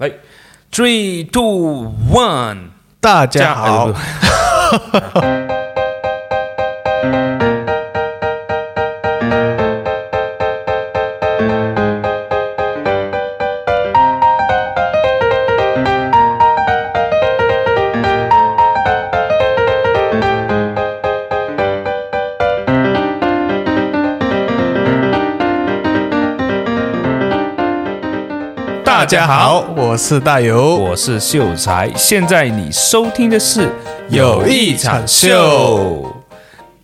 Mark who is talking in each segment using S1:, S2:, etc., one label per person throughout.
S1: 来，three two one，
S2: 大家好，家好，我是大游，
S1: 我是秀才。现在你收听的是《
S2: 有一场秀》。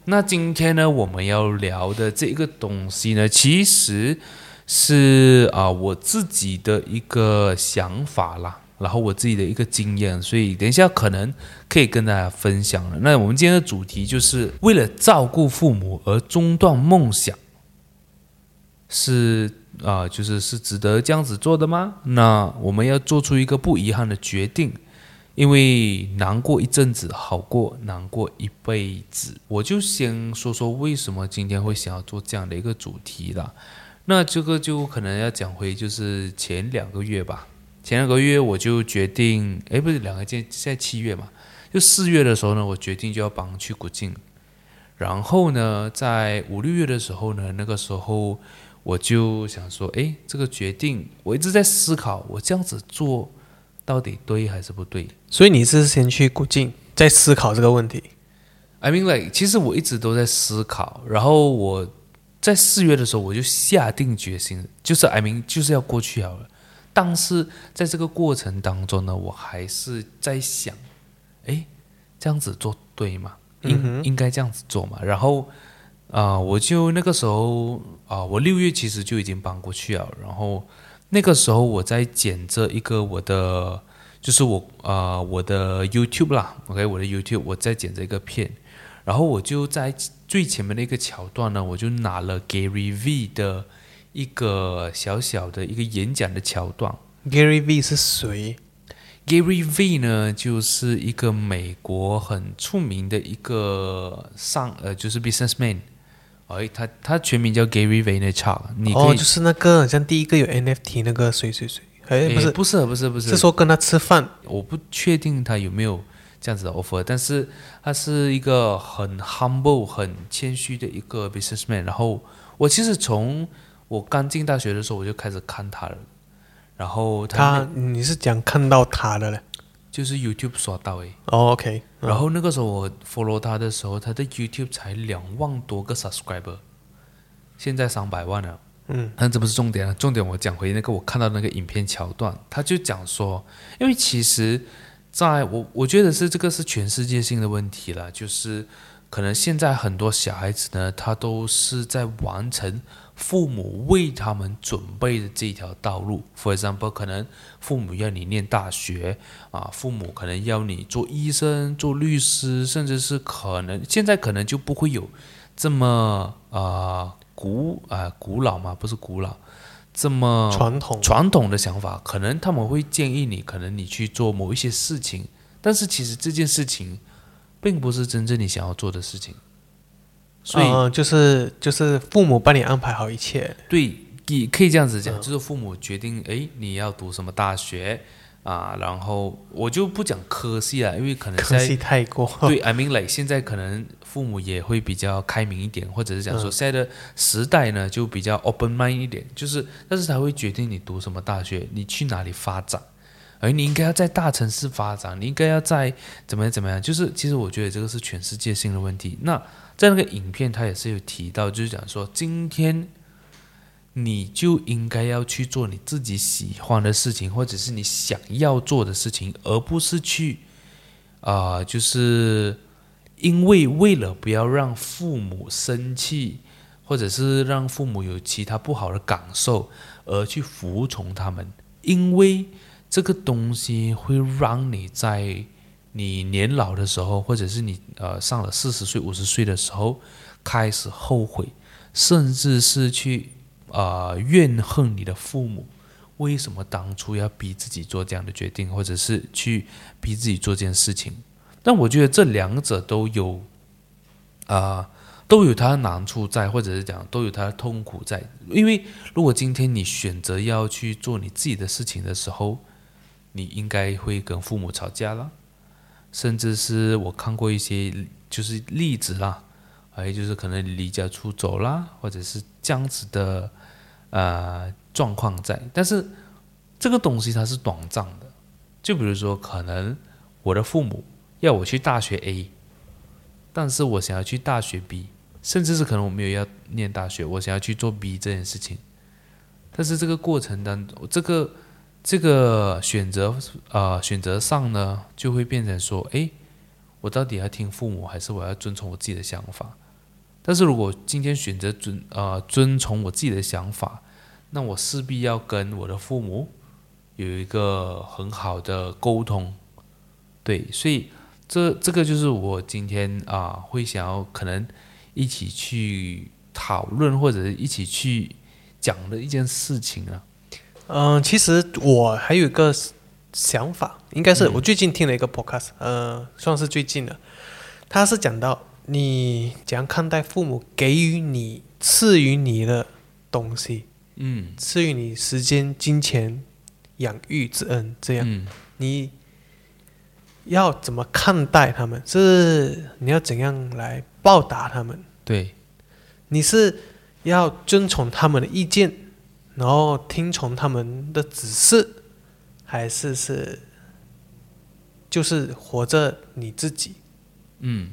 S1: 那今天呢，我们要聊的这个东西呢，其实是啊我自己的一个想法啦，然后我自己的一个经验，所以等一下可能可以跟大家分享了。那我们今天的主题就是为了照顾父母而中断梦想，是。啊，就是是值得这样子做的吗？那我们要做出一个不遗憾的决定，因为难过一阵子好过难过一辈子。我就先说说为什么今天会想要做这样的一个主题啦。那这个就可能要讲回就是前两个月吧。前两个月我就决定，哎，不是两个现现在七月嘛，就四月的时候呢，我决定就要帮去古晋。然后呢，在五六月的时候呢，那个时候。我就想说，哎，这个决定我一直在思考，我这样子做到底对还是不对？
S2: 所以你是先去古晋，在思考这个问题。
S1: I mean, like，其实我一直都在思考，然后我在四月的时候我就下定决心，就是 I mean，就是要过去好了。但是在这个过程当中呢，我还是在想，哎，这样子做对吗？应应该这样子做嘛？然后。啊，我就那个时候啊，我六月其实就已经搬过去了。然后那个时候我在剪这一个我的，就是我啊我的 YouTube 啦，OK，我的 YouTube 我在剪这个片。然后我就在最前面的一个桥段呢，我就拿了 Gary V 的一个小小的一个演讲的桥段。
S2: Gary V 是谁
S1: ？Gary V 呢，就是一个美国很出名的一个上呃，就是 businessman。哎，他他全名叫 Gary Vaynerchuk，你可以
S2: 哦，就是那个像第一个有 NFT 那个谁谁谁，哎，不是
S1: 不是不是不是，
S2: 是说跟他吃饭，
S1: 我不确定他有没有这样子的 offer，但是他是一个很 humble 很谦虚的一个 businessman。然后我其实从我刚进大学的时候我就开始看他了，然后
S2: 他你是讲看到他的嘞？
S1: 就是 YouTube 刷到诶
S2: ，OK。
S1: 然后那个时候我 follow 他的时候，他的 YouTube 才两万多个 subscriber，现在三百万了。嗯，但这不是重点啊，重点我讲回那个我看到那个影片桥段，他就讲说，因为其实在我我觉得是这个是全世界性的问题了，就是可能现在很多小孩子呢，他都是在完成。父母为他们准备的这条道路，for example，可能父母要你念大学啊，父母可能要你做医生、做律师，甚至是可能现在可能就不会有这么啊古啊古老嘛，不是古老，这么
S2: 传统。
S1: 传统的想法，可能他们会建议你，可能你去做某一些事情，但是其实这件事情并不是真正你想要做的事情。所以
S2: 就是就是父母帮你安排好一切，
S1: 对，也可以这样子讲，就是父母决定，哎，你要读什么大学啊？然后我就不讲科系了，因为可能
S2: 科系太过。
S1: 对，I mean like 现在可能父母也会比较开明一点，或者是讲说现在的时代呢就比较 open mind 一点，就是但是他会决定你读什么大学，你去哪里发展，而你应该要在大城市发展，你应该要在怎么样怎么样，就是其实我觉得这个是全世界性的问题。那在那个影片，他也是有提到，就是讲说，今天你就应该要去做你自己喜欢的事情，或者是你想要做的事情，而不是去啊，就是因为为了不要让父母生气，或者是让父母有其他不好的感受，而去服从他们，因为这个东西会让你在。你年老的时候，或者是你呃上了四十岁、五十岁的时候，开始后悔，甚至是去啊怨恨你的父母，为什么当初要逼自己做这样的决定，或者是去逼自己做这件事情？但我觉得这两者都有啊都有它的难处在，或者是讲都有它的痛苦在。因为如果今天你选择要去做你自己的事情的时候，你应该会跟父母吵架了，甚至是我看过一些就是例子啦，还有就是可能离家出走啦，或者是这样子的呃状况在。但是这个东西它是短暂的，就比如说可能我的父母要我去大学 A，但是我想要去大学 B，甚至是可能我没有要念大学，我想要去做 B 这件事情。但是这个过程当中，这个这个选择呃选择上呢，就会变成说，诶，我到底要听父母，还是我要遵从我自己的想法？但是如果今天选择遵呃遵从我自己的想法，那我势必要跟我的父母有一个很好的沟通，对，所以这这个就是我今天啊会想要可能一起去讨论，或者一起去。讲的一件事情啊，
S2: 嗯，其实我还有一个想法，应该是我最近听了一个 podcast，呃，算是最近的，他是讲到你怎样看待父母给予你赐予你的东西，
S1: 嗯，
S2: 赐予你时间、金钱、养育之恩，这样，
S1: 嗯。
S2: 你要怎么看待他们？是你要怎样来报答他们？
S1: 对，
S2: 你是要遵从他们的意见，然后听从他们的指示，还是是就是活着你自己？
S1: 嗯，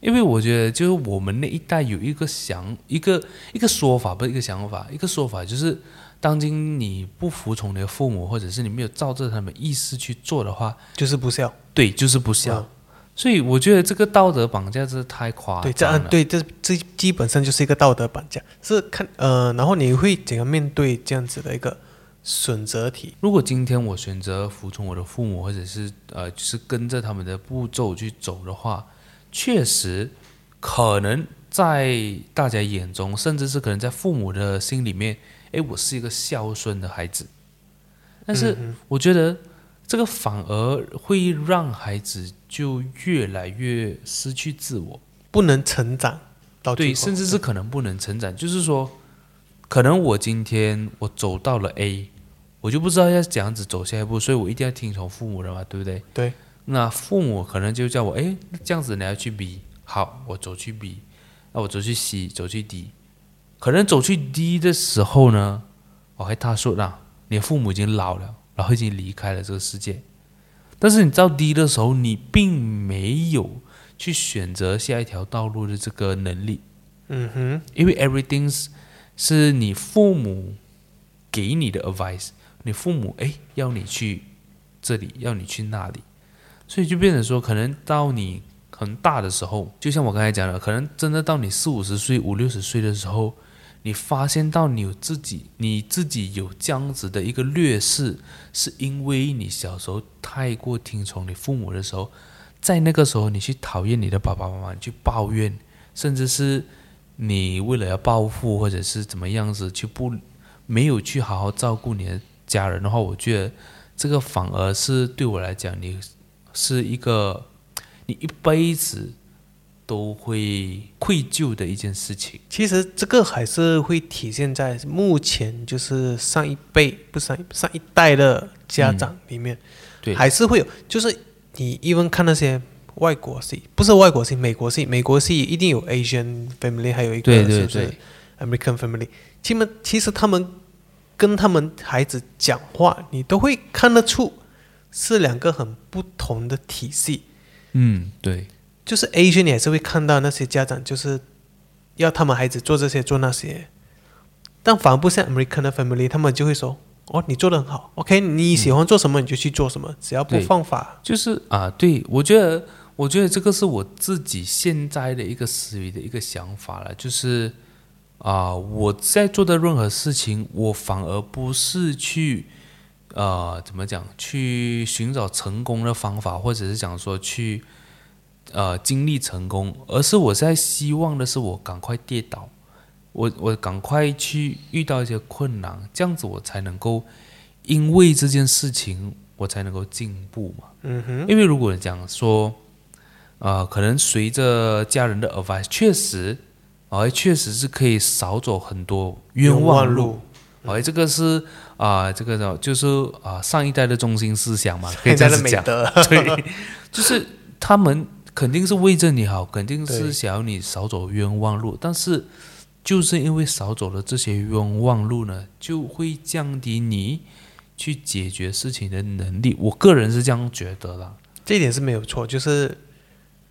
S1: 因为我觉得就是我们那一代有一个想一个一个说法，不是一个想法，一个说法就是，当今你不服从你的父母，或者是你没有照着他们意思去做的话，
S2: 就是不孝。
S1: 对，就是不孝。
S2: 嗯
S1: 所以我觉得这个道德绑架真是太夸
S2: 对，这
S1: 张了。
S2: 样对，这这基本上就是一个道德绑架。是看呃，然后你会怎样面对这样子的一个选择题？
S1: 如果今天我选择服从我的父母，或者是呃，就是跟着他们的步骤去走的话，确实可能在大家眼中，甚至是可能在父母的心里面，哎，我是一个孝顺的孩子。但是
S2: 嗯
S1: 我觉得这个反而会让孩子就越来越失去自我。
S2: 不能成长到最
S1: 对，甚至是可能不能成长。就是说，可能我今天我走到了 A，我就不知道要怎样子走下一步，所以我一定要听从父母的嘛，对不对？
S2: 对。
S1: 那父母可能就叫我，哎，这样子你要去 B，好，我走去 B，那我走去 C，走去 D，可能走去 D 的时候呢，我还他说啦，你父母已经老了，然后已经离开了这个世界。但是你到低的时候，你并没有去选择下一条道路的这个能力。
S2: 嗯哼，
S1: 因为 everything 是是你父母给你的 advice，你父母哎要你去这里，要你去那里，所以就变成说，可能到你很大的时候，就像我刚才讲的，可能真的到你四五十岁、五六十岁的时候，你发现到你有自己，你自己有这样子的一个劣势，是因为你小时候太过听从你父母的时候，在那个时候你去讨厌你的爸爸妈妈，去抱怨，甚至是你为了要报复或者是怎么样子去不没有去好好照顾你的家人的话，我觉得这个反而是对我来讲，你是一个你一辈子都会愧疚的一件事情。
S2: 其实这个还是会体现在目前就是上一辈不上上一代的家长里面，
S1: 对，
S2: 还是会有，就是你 even 看那些外国戏，不是外国戏，美国戏，美国戏一定有 Asian family，还有一个
S1: 对对
S2: 是不是 American family，其们其实他们跟他们孩子讲话，你都会看得出是两个很不同的体系。
S1: 嗯，对，
S2: 就是 Asian 你还是会看到那些家长就是要他们孩子做这些做那些，但反而不像 American 的 family，他们就会说：“哦，你做的很好，OK，你喜欢做什么你就去做什么，只要不犯法。
S1: 就是啊，对我觉得，我觉得这个是我自己现在的一个思维的一个想法了，就是啊，我在做的任何事情，我反而不是去呃怎么讲，去寻找成功的方法，或者是讲说去呃经历成功，而是我在希望的是我赶快跌倒，我我赶快去遇到一些困难，这样子我才能够因为这件事情我才能够进步嘛。
S2: 嗯哼，
S1: 因为如果讲说，呃，可能随着家人的 advice，确实，啊、确实是可以少走很多冤枉路。哎，这个是啊、这个呢就是啊、上一代的中心思想嘛，可以这样子讲。
S2: 德，
S1: 对，就是他们肯定是为着你好，肯定是想要你少走冤枉路，但是就是因为少走了这些冤枉路呢，就会降低你去解决事情的能力。我个人是这样觉得啦。
S2: 这一点是没有错，就是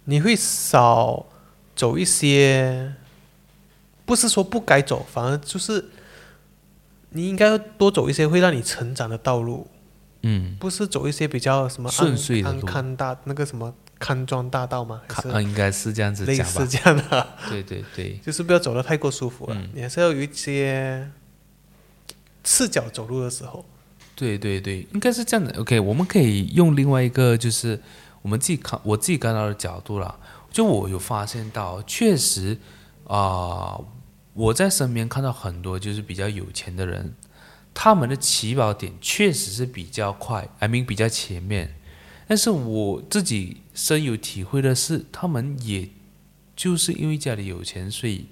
S2: 你会少走一些，不是说不该走，反而就是你应该多走一些会让你成长的道路，
S1: 嗯，
S2: 不是走一些比较什么安
S1: 顺遂的路
S2: 康大那个什么康庄大道吗？还是
S1: 看啊，应该是这样子
S2: 类。似这样的，
S1: 对对对，
S2: 就是不要走的太过舒服了，
S1: 嗯
S2: 你还是要有一些赤脚走路的时候。
S1: 对对对，应该是这样的。OK，我们可以用另外一个，就是我们自己看我自己看到的角度啦。就我有发现到，确实啊、我在身边看到很多就是比较有钱的人，他们的起跑点确实是比较快，I mean 比较前面。但是我自己深有体会的是，他们也就是因为家里有钱，所以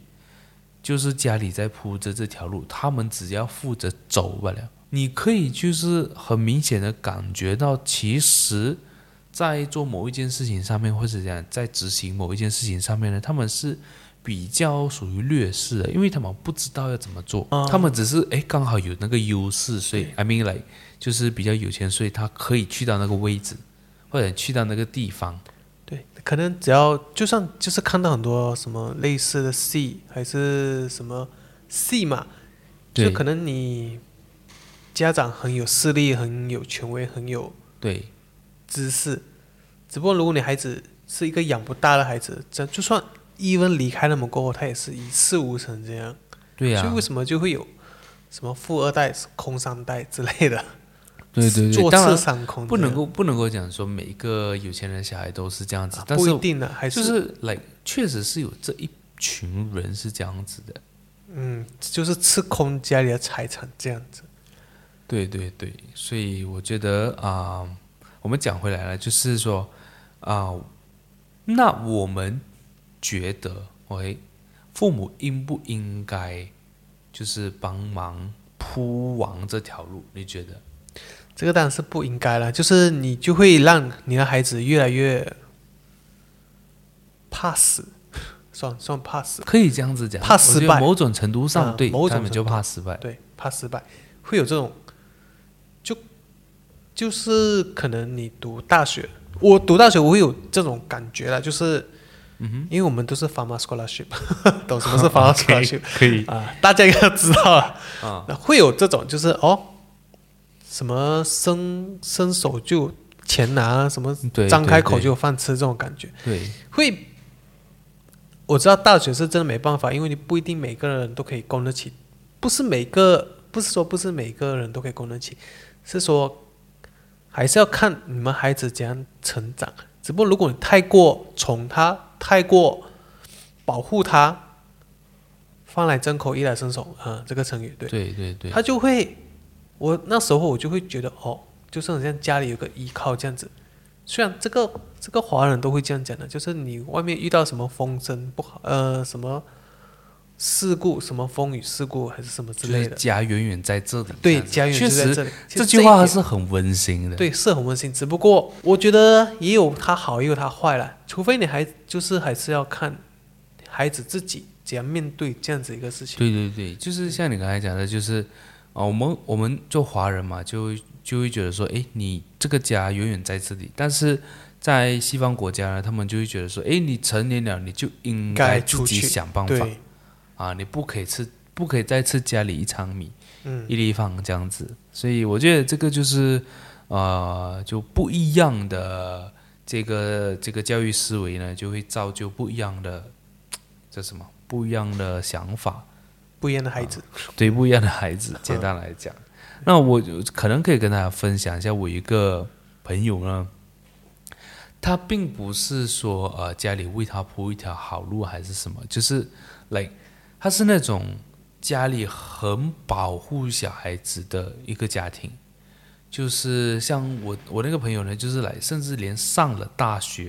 S1: 就是家里在铺着这条路，他们只要负责走罢了。你可以就是很明显的感觉到，其实，在做某一件事情上面，或者讲在执行某一件事情上面呢，他们是比较属于劣势的，因为他们不知道要怎么做，
S2: 啊。
S1: 他们只是哎刚好有那个优势，所以 I mean like 就是比较有钱，所以他可以去到那个位置，或者去到那个地方。
S2: 对，可能只要就算就是看到很多什么类似的戏，还是什么戏嘛，就可能你家长很有势力、很有权威、很有
S1: 对。
S2: 知识，只不过如果你孩子是一个养不大的孩子，这就算伊文离开他们过后，他也是一事无成这样。
S1: 对呀、
S2: 所以为什么就会有什么富二代、空三代之类的？
S1: 对对对，
S2: 坐
S1: 当然不能够不能够讲说每一个有钱人小孩都是这样子，
S2: 啊
S1: 但是
S2: 不一定的，还是
S1: 就是是 like 确实是有这一群人是这样子的。
S2: 嗯，就是吃空家里的财产这样子。
S1: 对对对，所以我觉得啊、我们讲回来了，就是说啊、那我们觉得，OK，父母应不应该就是帮忙铺完这条路？你觉得？
S2: 这个当然是不应该了，就是你就会让你的孩子越来越怕死，算算怕死，
S1: 可以这样子讲，
S2: 怕失败
S1: 某种程度上，
S2: 啊
S1: 对
S2: 某种
S1: 就怕失败。
S2: 对，怕失败，会有这种，就就是可能你读大学，我读大学我会有这种感觉了，就是，
S1: 嗯
S2: 因为我们都是 pharma scholarship，懂什么是 pharma scholarship
S1: 可以
S2: 啊？大家应该知道了。
S1: 啊，
S2: 会有这种，就是哦，什么伸伸手就钱拿，什么，张开口就有饭吃这种感觉，
S1: 对
S2: 会。我知道大学是真的没办法，因为你不一定每个人都可以供得起，不是每个，不是说不是每个人都可以供得起，是说还是要看你们孩子怎样成长。只不过如果你太过宠他，太过保护他，饭来张口，衣来伸手啊、这个成语对。
S1: 对对对，
S2: 他就会，我那时候我就会觉得哦，就是好像家里有个依靠这样子。虽然这个这个华人都会这样讲的，就是你外面遇到什么风声不好，呃，什么事故，什么风雨事故还是什么之
S1: 就是
S2: 类的，
S1: 家远远在这里，
S2: 对，家
S1: 远
S2: 远在这里。其
S1: 这句话
S2: 还
S1: 是很温馨的。
S2: 对，是很温馨。只不过我觉得也有它好，也有它坏了。除非你还就是还是要看孩子自己怎样面对这样子一个事情。
S1: 对对对，就是像你刚才讲的，就是啊、我们我们做华人嘛，就就会觉得说，哎，你这个家远远在这里，但是在西方国家呢，他们就会觉得说，哎，你成年了，你就应
S2: 该
S1: 自己
S2: 出去
S1: 想办法
S2: 对，
S1: 啊，你不可以吃，不可以再吃家里一场米
S2: 嗯，
S1: 一立方这样子，所以我觉得这个就是呃，就不一样的这个这个教育思维呢，就会造就不一样的这什么？不一样的想法。
S2: 不一样的孩子，
S1: 对不一样的孩子，简单来讲，那我就可能可以跟大家分享一下，我一个朋友呢，他并不是说呃家里为他铺一条好路还是什么，就是来，他是那种家里很保护小孩子的一个家庭，就是像我我那个朋友呢，就是来，甚至连上了大学，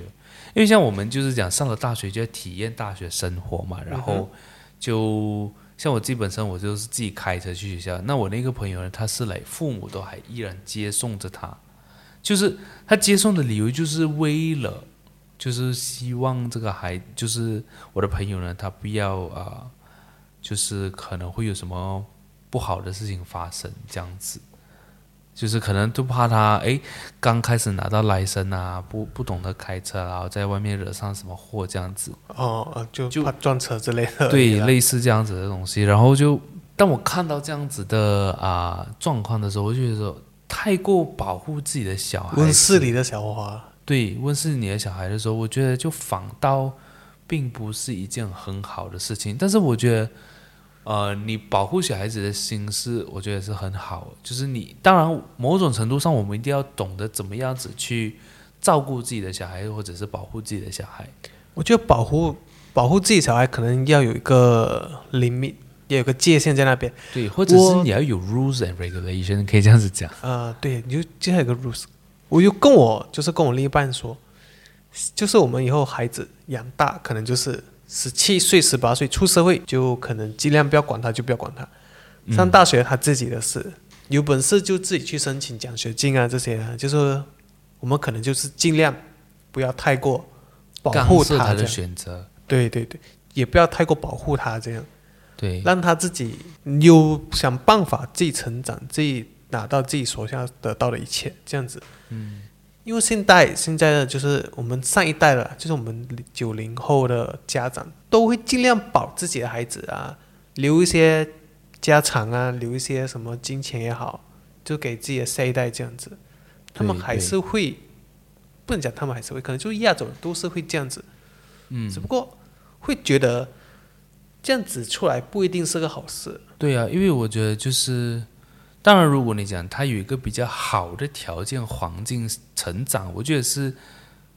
S1: 因为像我们就是讲上了大学就要体验大学生活嘛，然后就。像我基本上我就是自己开车去学校。那我那个朋友呢，他是来父母都还依然接送着他，就是他接送的理由就是为了，就是希望这个孩，就是我的朋友呢，他不要啊、就是可能会有什么不好的事情发生这样子。就是可能就怕他哎，刚开始拿到来生啊，不不懂得开车，然后在外面惹上什么祸这样子。
S2: 哦，呃就
S1: 就
S2: 怕撞车之类的。
S1: 对，类似这样子的东西。然后就当我看到这样子的啊、状况的时候，我就觉得说太过保护自己的小孩。
S2: 温室里的小花。
S1: 对温室里的小孩的时候，我觉得就反倒并不是一件很好的事情。但是我觉得，呃，你保护小孩子的心思，我觉得是很好的。就是你当然某种程度上，我们一定要懂得怎么样子去照顾自己的小孩，或者是保护自己的小孩。
S2: 我觉得保护保护自己小孩，可能要有一个 limit，也有个界限在那边。
S1: 对，或者是你要有 rules and regulation，可以这样子讲。
S2: 呃，对，你就就还有个 rules，我就跟我就是跟我另一半说，就是我们以后孩子养大，可能就是十七岁、十八岁出社会，就可能尽量不要管他，就不要管他。
S1: 嗯
S2: 上大学他自己的事，有本事就自己去申请奖学金啊，这些啊，就是我们可能就是尽量不要太过保护
S1: 涉他的。选择。
S2: 对对对，也不要太过保护他这样。
S1: 对，
S2: 让他自己有想办法自己成长，自己拿到自己所想得到的一切，这样子。嗯，因为现代现在的就是我们上一代的，就是我们九零后的家长都会尽量保自己的孩子啊，留一些家产啊，留一些什么金钱也好，就给自己的下一代这样子。他们还是会，不能讲他们还是会，可能就是亚洲人都是会这样子。
S1: 嗯
S2: 只，不过会觉得这样子出来不一定是个好事。
S1: 对啊，因为我觉得就是，当然，如果你讲他有一个比较好的条件环境成长，我觉得是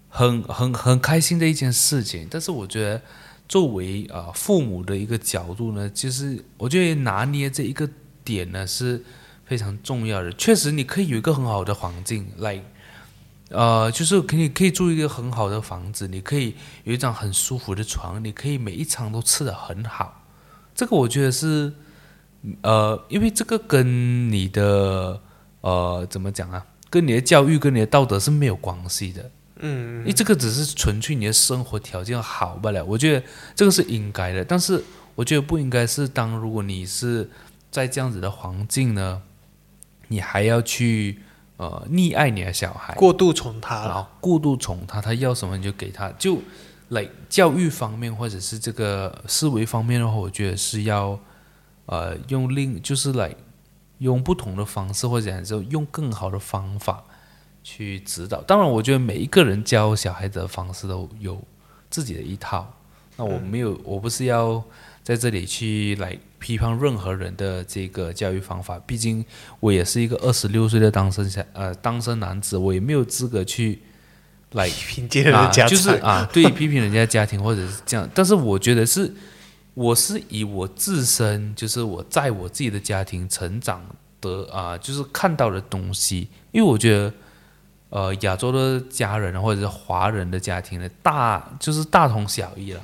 S1: 很很很开心的一件事情。但是我觉得作为啊、父母的一个角度呢，其实我觉得拿捏这一个点呢是非常重要的。确实，你可以有一个很好的环境来。呃，就是可以可以住一个很好的房子，你可以有一张很舒服的床，你可以每一餐都吃得很好，这个我觉得是呃，因为这个跟你的呃怎么讲啊，跟你的教育跟你的道德是没有关系的，
S2: 嗯
S1: 因为这个只是纯粹你的生活条件好不了，我觉得这个是应该的，但是我觉得不应该是当如果你是在这样子的环境呢，你还要去呃溺爱你的小孩，
S2: 过度宠他
S1: 然
S2: 了。
S1: 后过度宠他，他要什么你就给他，就来教育方面或者是这个思维方面的话，我觉得是要呃用另就是来用不同的方式，或者讲说用更好的方法去指导。当然，我觉得每一个人教小孩子的方式都有自己的一套。那我没有，我不是要在这里去来批判任何人的这个教育方法，毕竟我也是一个二十六岁的单身小呃单身男子，我也没有资格去来 就是啊，对批评人家家庭或者是这样，但是我觉得是，我是以我自身，就是我在我自己的家庭成长的啊，就是看到的东西，因为我觉得，呃，亚洲的家人啊或者是华人的家庭呢，大就是大同小异了。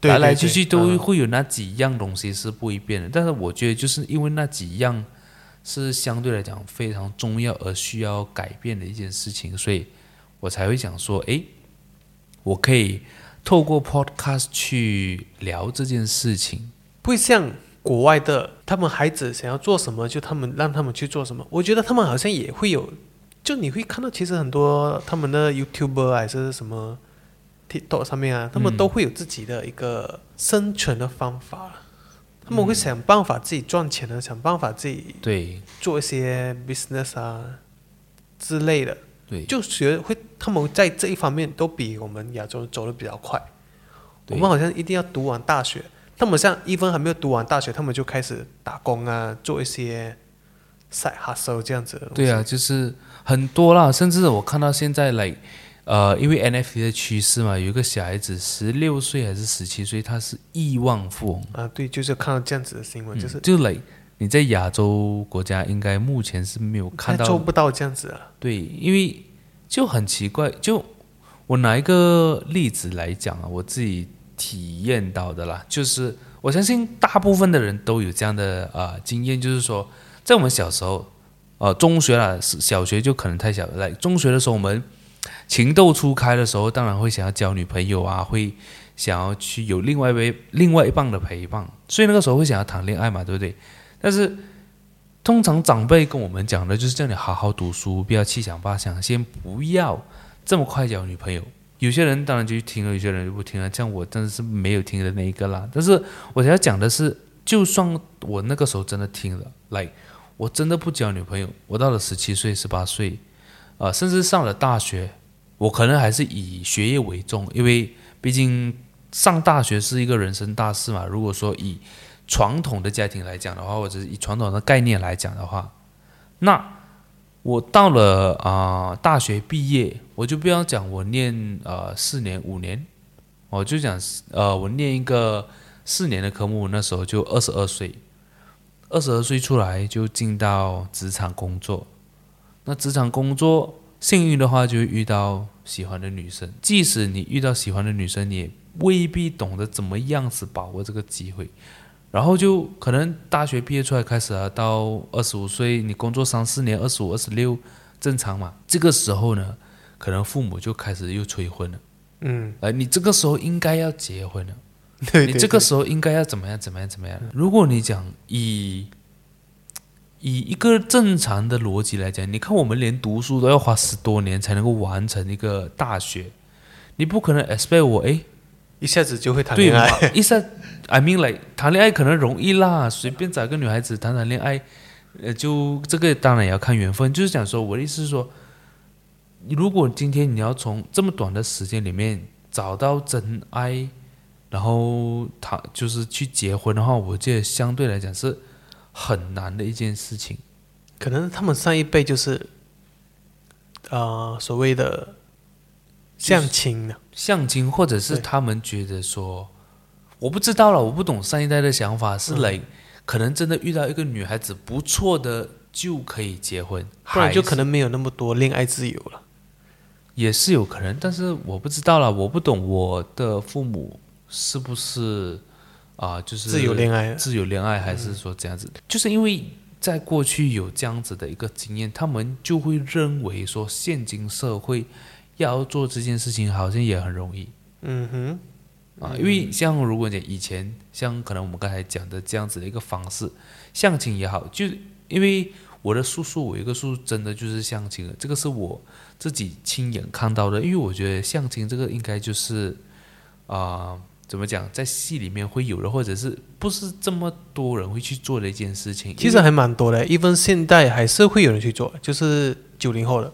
S2: 对
S1: 来来去去都
S2: 嗯
S1: 会有那几样东西是不一变的，但是我觉得就是因为那几样是相对来讲非常重要而需要改变的一件事情，所以我才会想说，诶，我可以透过 podcast 去聊这件事情。
S2: 不会像国外的，他们孩子想要做什么，就他们让他们去做什么。我觉得他们好像也会有，就你会看到，其实很多他们的 YouTuber 还是什么 TikTok 上面啊，他们都会有自己的一个生存的方法。他们会想办法自己赚钱的，想办法自己
S1: 对
S2: 做一些 business 啊之类的。
S1: 对，
S2: 就学会他们在这一方面都比我们亚洲人走的比较快。我们好像一定要读完大学，他们像一分还没有读完大学，他们就开始打工啊，做一些 side hustle 这样子的。
S1: 对啊，就是很多啦，甚至我看到现在来，呃，因为 NFT 的趋势嘛，有一个小孩子十六岁还是十七岁，他是亿万富翁。
S2: 啊，对，就是看到这样子的新闻，就是
S1: 就来你在亚洲国家应该目前是没有看到，
S2: 做不到这样子啊。
S1: 对，因为就很奇怪，就我拿一个例子来讲啊，我自己体验到的啦，就是我相信大部分的人都有这样的呃经验，就是说，在我们小时候，呃，中学啦，小学就可能太小了。来中学的时候，我们情窦初开的时候，当然会想要交女朋友啊，会想要去有另外一位另外一半的陪伴，所以那个时候会想要谈恋爱嘛，对不对？但是通常长辈跟我们讲的就是叫你好好读书，不要七想八想，先不要这么快交女朋友。有些人当然就听了，有些人就不听了。像我真的是没有听的那一个啦。但是我想要讲的是，就算我那个时候真的听了，来，我真的不交女朋友。我到了十七岁、十八岁，呃，甚至上了大学，我可能还是以学业为重，因为毕竟上大学是一个人生大事嘛。如果说以传统的家庭来讲的话，或者是以传统的概念来讲的话，那。我到了啊，大学毕业，我就不要讲我念呃四年五年，我就讲呃我念一个四年的科目，那时候就二十二岁，二十二岁出来就进到职场工作，那职场工作幸运的话就遇到喜欢的女生，即使你遇到喜欢的女生，你也未必懂得怎么样子把握这个机会。然后就可能大学毕业出来开始啊，到二十五岁，你工作三四年，二十五、二十六，正常嘛。这个时候呢，可能父母就开始又催婚了。
S2: 嗯，
S1: 哎，你这个时候应该要结婚了。
S2: 对
S1: 你这个时候应该要怎么样？怎么样？怎么样？如果你讲以以一个正常的逻辑来讲，你看我们连读书都要花十多年才能够完成一个大学，你不可能 expect 我哎。
S2: 一下子就会谈恋爱，
S1: 一下，I mean like 谈恋爱可能容易啦，随便找个女孩子谈谈恋爱，呃，就这个当然也要看缘分。就是讲说，我的意思是说，如果今天你要从这么短的时间里面找到真爱，然后他就是去结婚的话，我觉得相对来讲是很难的一件事情。
S2: 可能他们上一辈就是，呃，所谓的。相亲呢？
S1: 相亲，或者是他们觉得说，我不知道了，我不懂上一代的想法是嘞，可能真的遇到一个女孩子不错的就可以结婚，
S2: 不然就可能没有那么多恋爱自由了。
S1: 也是有可能，但是我不知道了，我不懂我的父母是不是啊，就是
S2: 自由恋爱，
S1: 自由恋爱，还是说这样子？就是因为在过去有这样子的一个经验，他们就会认为说，现今社会。要做这件事情好像也很容易，
S2: 嗯哼，
S1: 啊，因为像如果你以前像可能我们刚才讲的这样子的一个方式，相亲也好，就因为我的叔叔，我一个叔叔真的就是相亲了，这个是我自己亲眼看到的，因为我觉得相亲这个应该就是啊，怎么讲，在戏里面会有的，或者是不是这么多人会去做的一件事情，
S2: 其实还蛮多的，一分现代还是会有人去做，就是九零后的。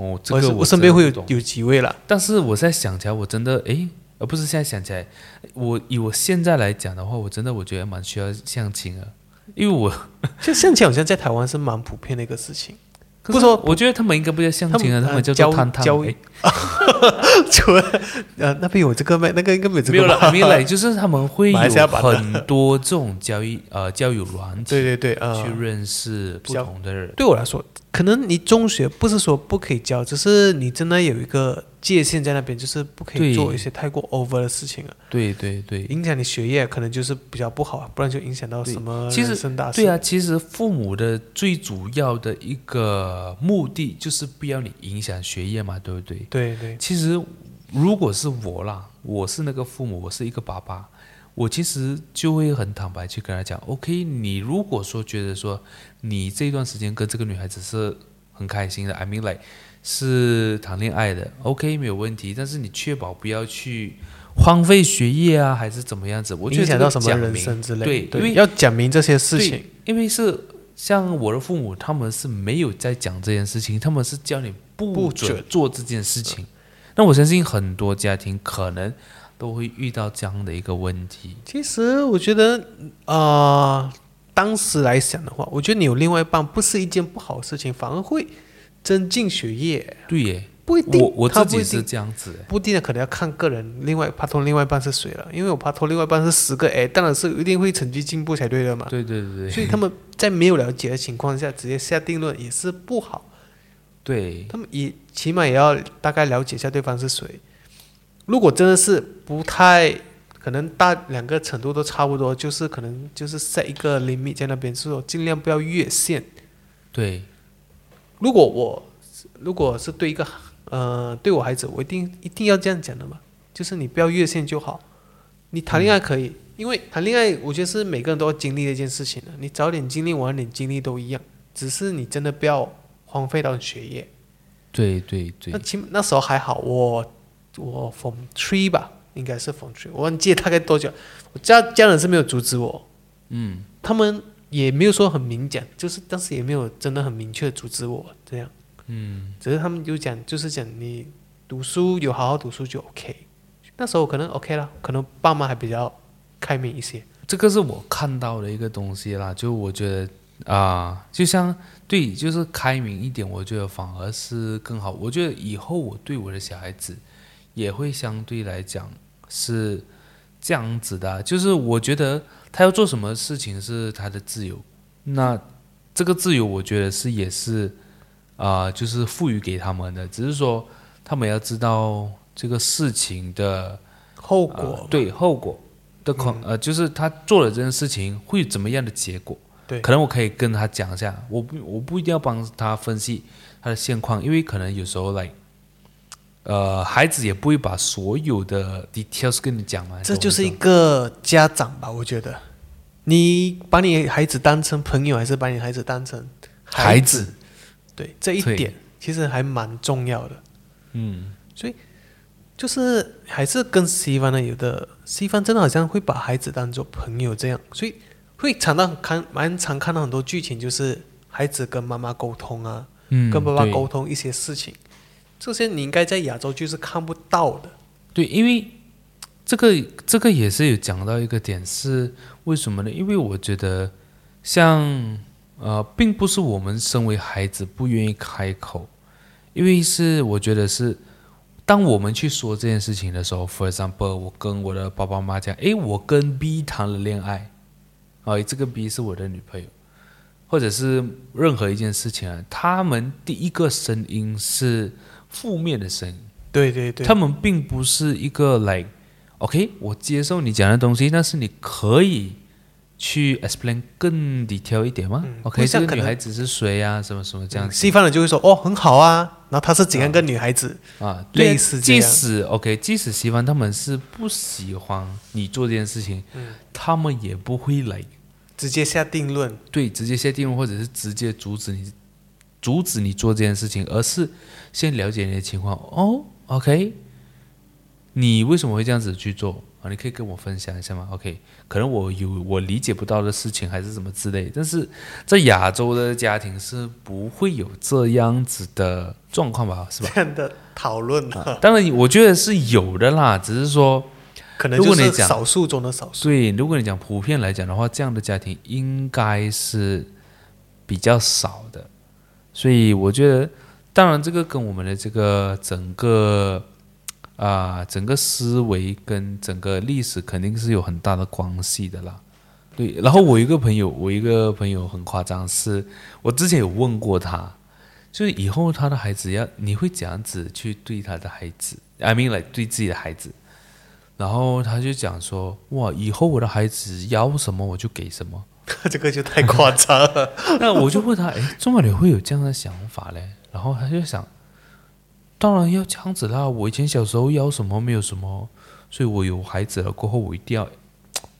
S1: 哦，这个
S2: 我身边会有有几位了，
S1: 但是我在想起来，我真的哎，而不是现在想起来，我以我现在来讲的话，我真的我觉得蛮需要相亲的，因为我
S2: 就相亲好像在台湾是蛮普遍的一个事情。
S1: 不说，我觉得他们应该不叫相亲啊，他们叫做探探。
S2: 除了呃那边有这个没，那个应该没这个。
S1: 没有了，没有了，就是他们会有很多这种交易呃交友软体，
S2: 对对对，
S1: 去认识不同的人。
S2: 对我来说。可能你中学不是说不可以教，只是你真的有一个界限在那边，就是不可以做一些太过 over 的事情啊。
S1: 对对对，
S2: 影响你学业可能就是比较不好啊，不然就影响到什么人生大
S1: 事。对啊，其实父母的最主要的一个目的就是不要你影响学业嘛，对不对？
S2: 对对。
S1: 其实如果是我啦，我是那个父母，我是一个爸爸。我其实就会很坦白去跟他讲，OK，你如果说觉得说你这段时间跟这个女孩子是很开心的，I mean like 是谈恋爱的，OK 没有问题，但是你确保不要去荒废学业啊，还是怎么样子？我
S2: 影响到什么人生之类？
S1: 对，因为
S2: 要讲明这些事情，
S1: 因为是像我的父母，他们是没有在讲这件事情，他们是叫你不准做这件事情。那我相信很多家庭可能。都会遇到这样的一个问题。
S2: 其实我觉得，啊，当时来想的话，我觉得你有另外一半不是一件不好的事情，反而会增进学业。
S1: 对耶，
S2: 不一定。
S1: 我我自己是这样子，
S2: 不一定的，可能要看个人。另外，帕托另外一半是谁了？因为我帕托另外一半是十个，哎，当然是一定会成绩进步才对的嘛。
S1: 对对对对。
S2: 所以他们在没有了解的情况下直接下定论也是不好。
S1: 对。
S2: 他们也起码也要大概了解一下对方是谁。如果真的是不太可能大两个程度都差不多，就是可能就是 set 一个 limit 在那边，是说尽量不要越线。
S1: 对，
S2: 如果我如果是对一个呃对我孩子，我一定一定要这样讲的嘛，就是你不要越线就好。你谈恋爱可以，因为谈恋爱我觉得是每个人都要经历的一件事情的，你早点经历晚点经历都一样，只是你真的不要荒废到学业。
S1: 对对对
S2: 那，起码那时候还好，我我 from three 吧，应该是 from three，我忘记大概多久。我家家人是没有阻止我，
S1: 嗯，
S2: 他们也没有说很明讲，就是当时也没有真的很明确地阻止我这样。
S1: 嗯，
S2: 只是他们就讲，就是讲你读书有好好读书就 OK。那时候可能 OK 了，可能爸妈还比较开明一些。
S1: 这个是我看到的一个东西啦，就我觉得啊、就像对，就是开明一点，我觉得反而是更好。我觉得以后我对我的小孩子也会相对来讲是这样子的啊，就是我觉得他要做什么事情是他的自由，那这个自由我觉得是也是啊、就是赋予给他们的，只是说他们要知道这个事情的。
S2: 后果、
S1: 呃对后果的可、呃，就是他做了这件事情会怎么样的结果？
S2: 对
S1: 可能我可以跟他讲一下，我不我不一定要帮他分析他的现况，因为可能有时候来，呃，孩子也不会把所有的 details 跟你讲完。
S2: 这就是一个家长吧，我觉得，你把你孩子当成朋友，还是把你孩子当成
S1: 孩
S2: 子？对，这一点其实还蛮重要的。
S1: 嗯，所以
S2: 就是还是跟西方的有的，西方真的好像会把孩子当做朋友这样，所以会常到看蛮常看到很多剧情，就是孩子跟妈妈沟通啊，
S1: 嗯
S2: 跟爸爸沟通一些事情，这些你应该在亚洲就是看不到的。
S1: 对，因为这个这个也是有讲到一个点是为什么呢？因为我觉得像呃，并不是我们身为孩子不愿意开口，因为是我觉得是当我们去说这件事情的时候，for example，我跟我的爸爸妈妈讲，诶，我跟 B 谈了恋爱，啊、这个 B 是我的女朋友，或者是任何一件事情啊，他们第一个声音是负面的声音。
S2: 对对对，
S1: 他们并不是一个 like OK，我接受你讲的东西，但是你可以去 explain 更 detail 一点吗、
S2: 嗯
S1: o k 这个女孩子是谁啊、什么什么这样子、
S2: 西方人就会说哦很好啊，然后他是怎样个女孩子，
S1: 啊？
S2: 类似这样
S1: 使 OK，即使西方他们是不喜欢你做这件事情，
S2: 嗯
S1: 他们也不会来
S2: 直接下定论。
S1: 对直接下定论，或者是直接阻止你阻止你做这件事情，而是先了解你的情况。哦，OK，你为什么会这样子去做啊？你可以跟我分享一下吗？OK，可能我有我理解不到的事情，还是什么之类，但是在亚洲的家庭是不会有这样子的状况吧？是吧？
S2: 这样的讨论啊，
S1: 当然，我觉得是有的啦，只是说。
S2: 可能就是少数中的少数。
S1: 对，如果你讲普遍来讲的话，这样的家庭应该是比较少的，所以我觉得，当然这个跟我们的这个整个啊、整个思维跟整个历史肯定是有很大的关系的啦。对，然后我一个朋友，我一个朋友很夸张，是我之前有问过他，就是以后他的孩子要你会怎样子去对他的孩子，I mean like 对自己的孩子。然后他就讲说，哇，以后我的孩子要什么我就给什么。
S2: 这个就太夸张了。
S1: 那我就问他，哎，中国人会有这样的想法嘞？然后他就想，当然要这样子啦。我以前小时候要什么没有什么，所以我有孩子了过后，我一定要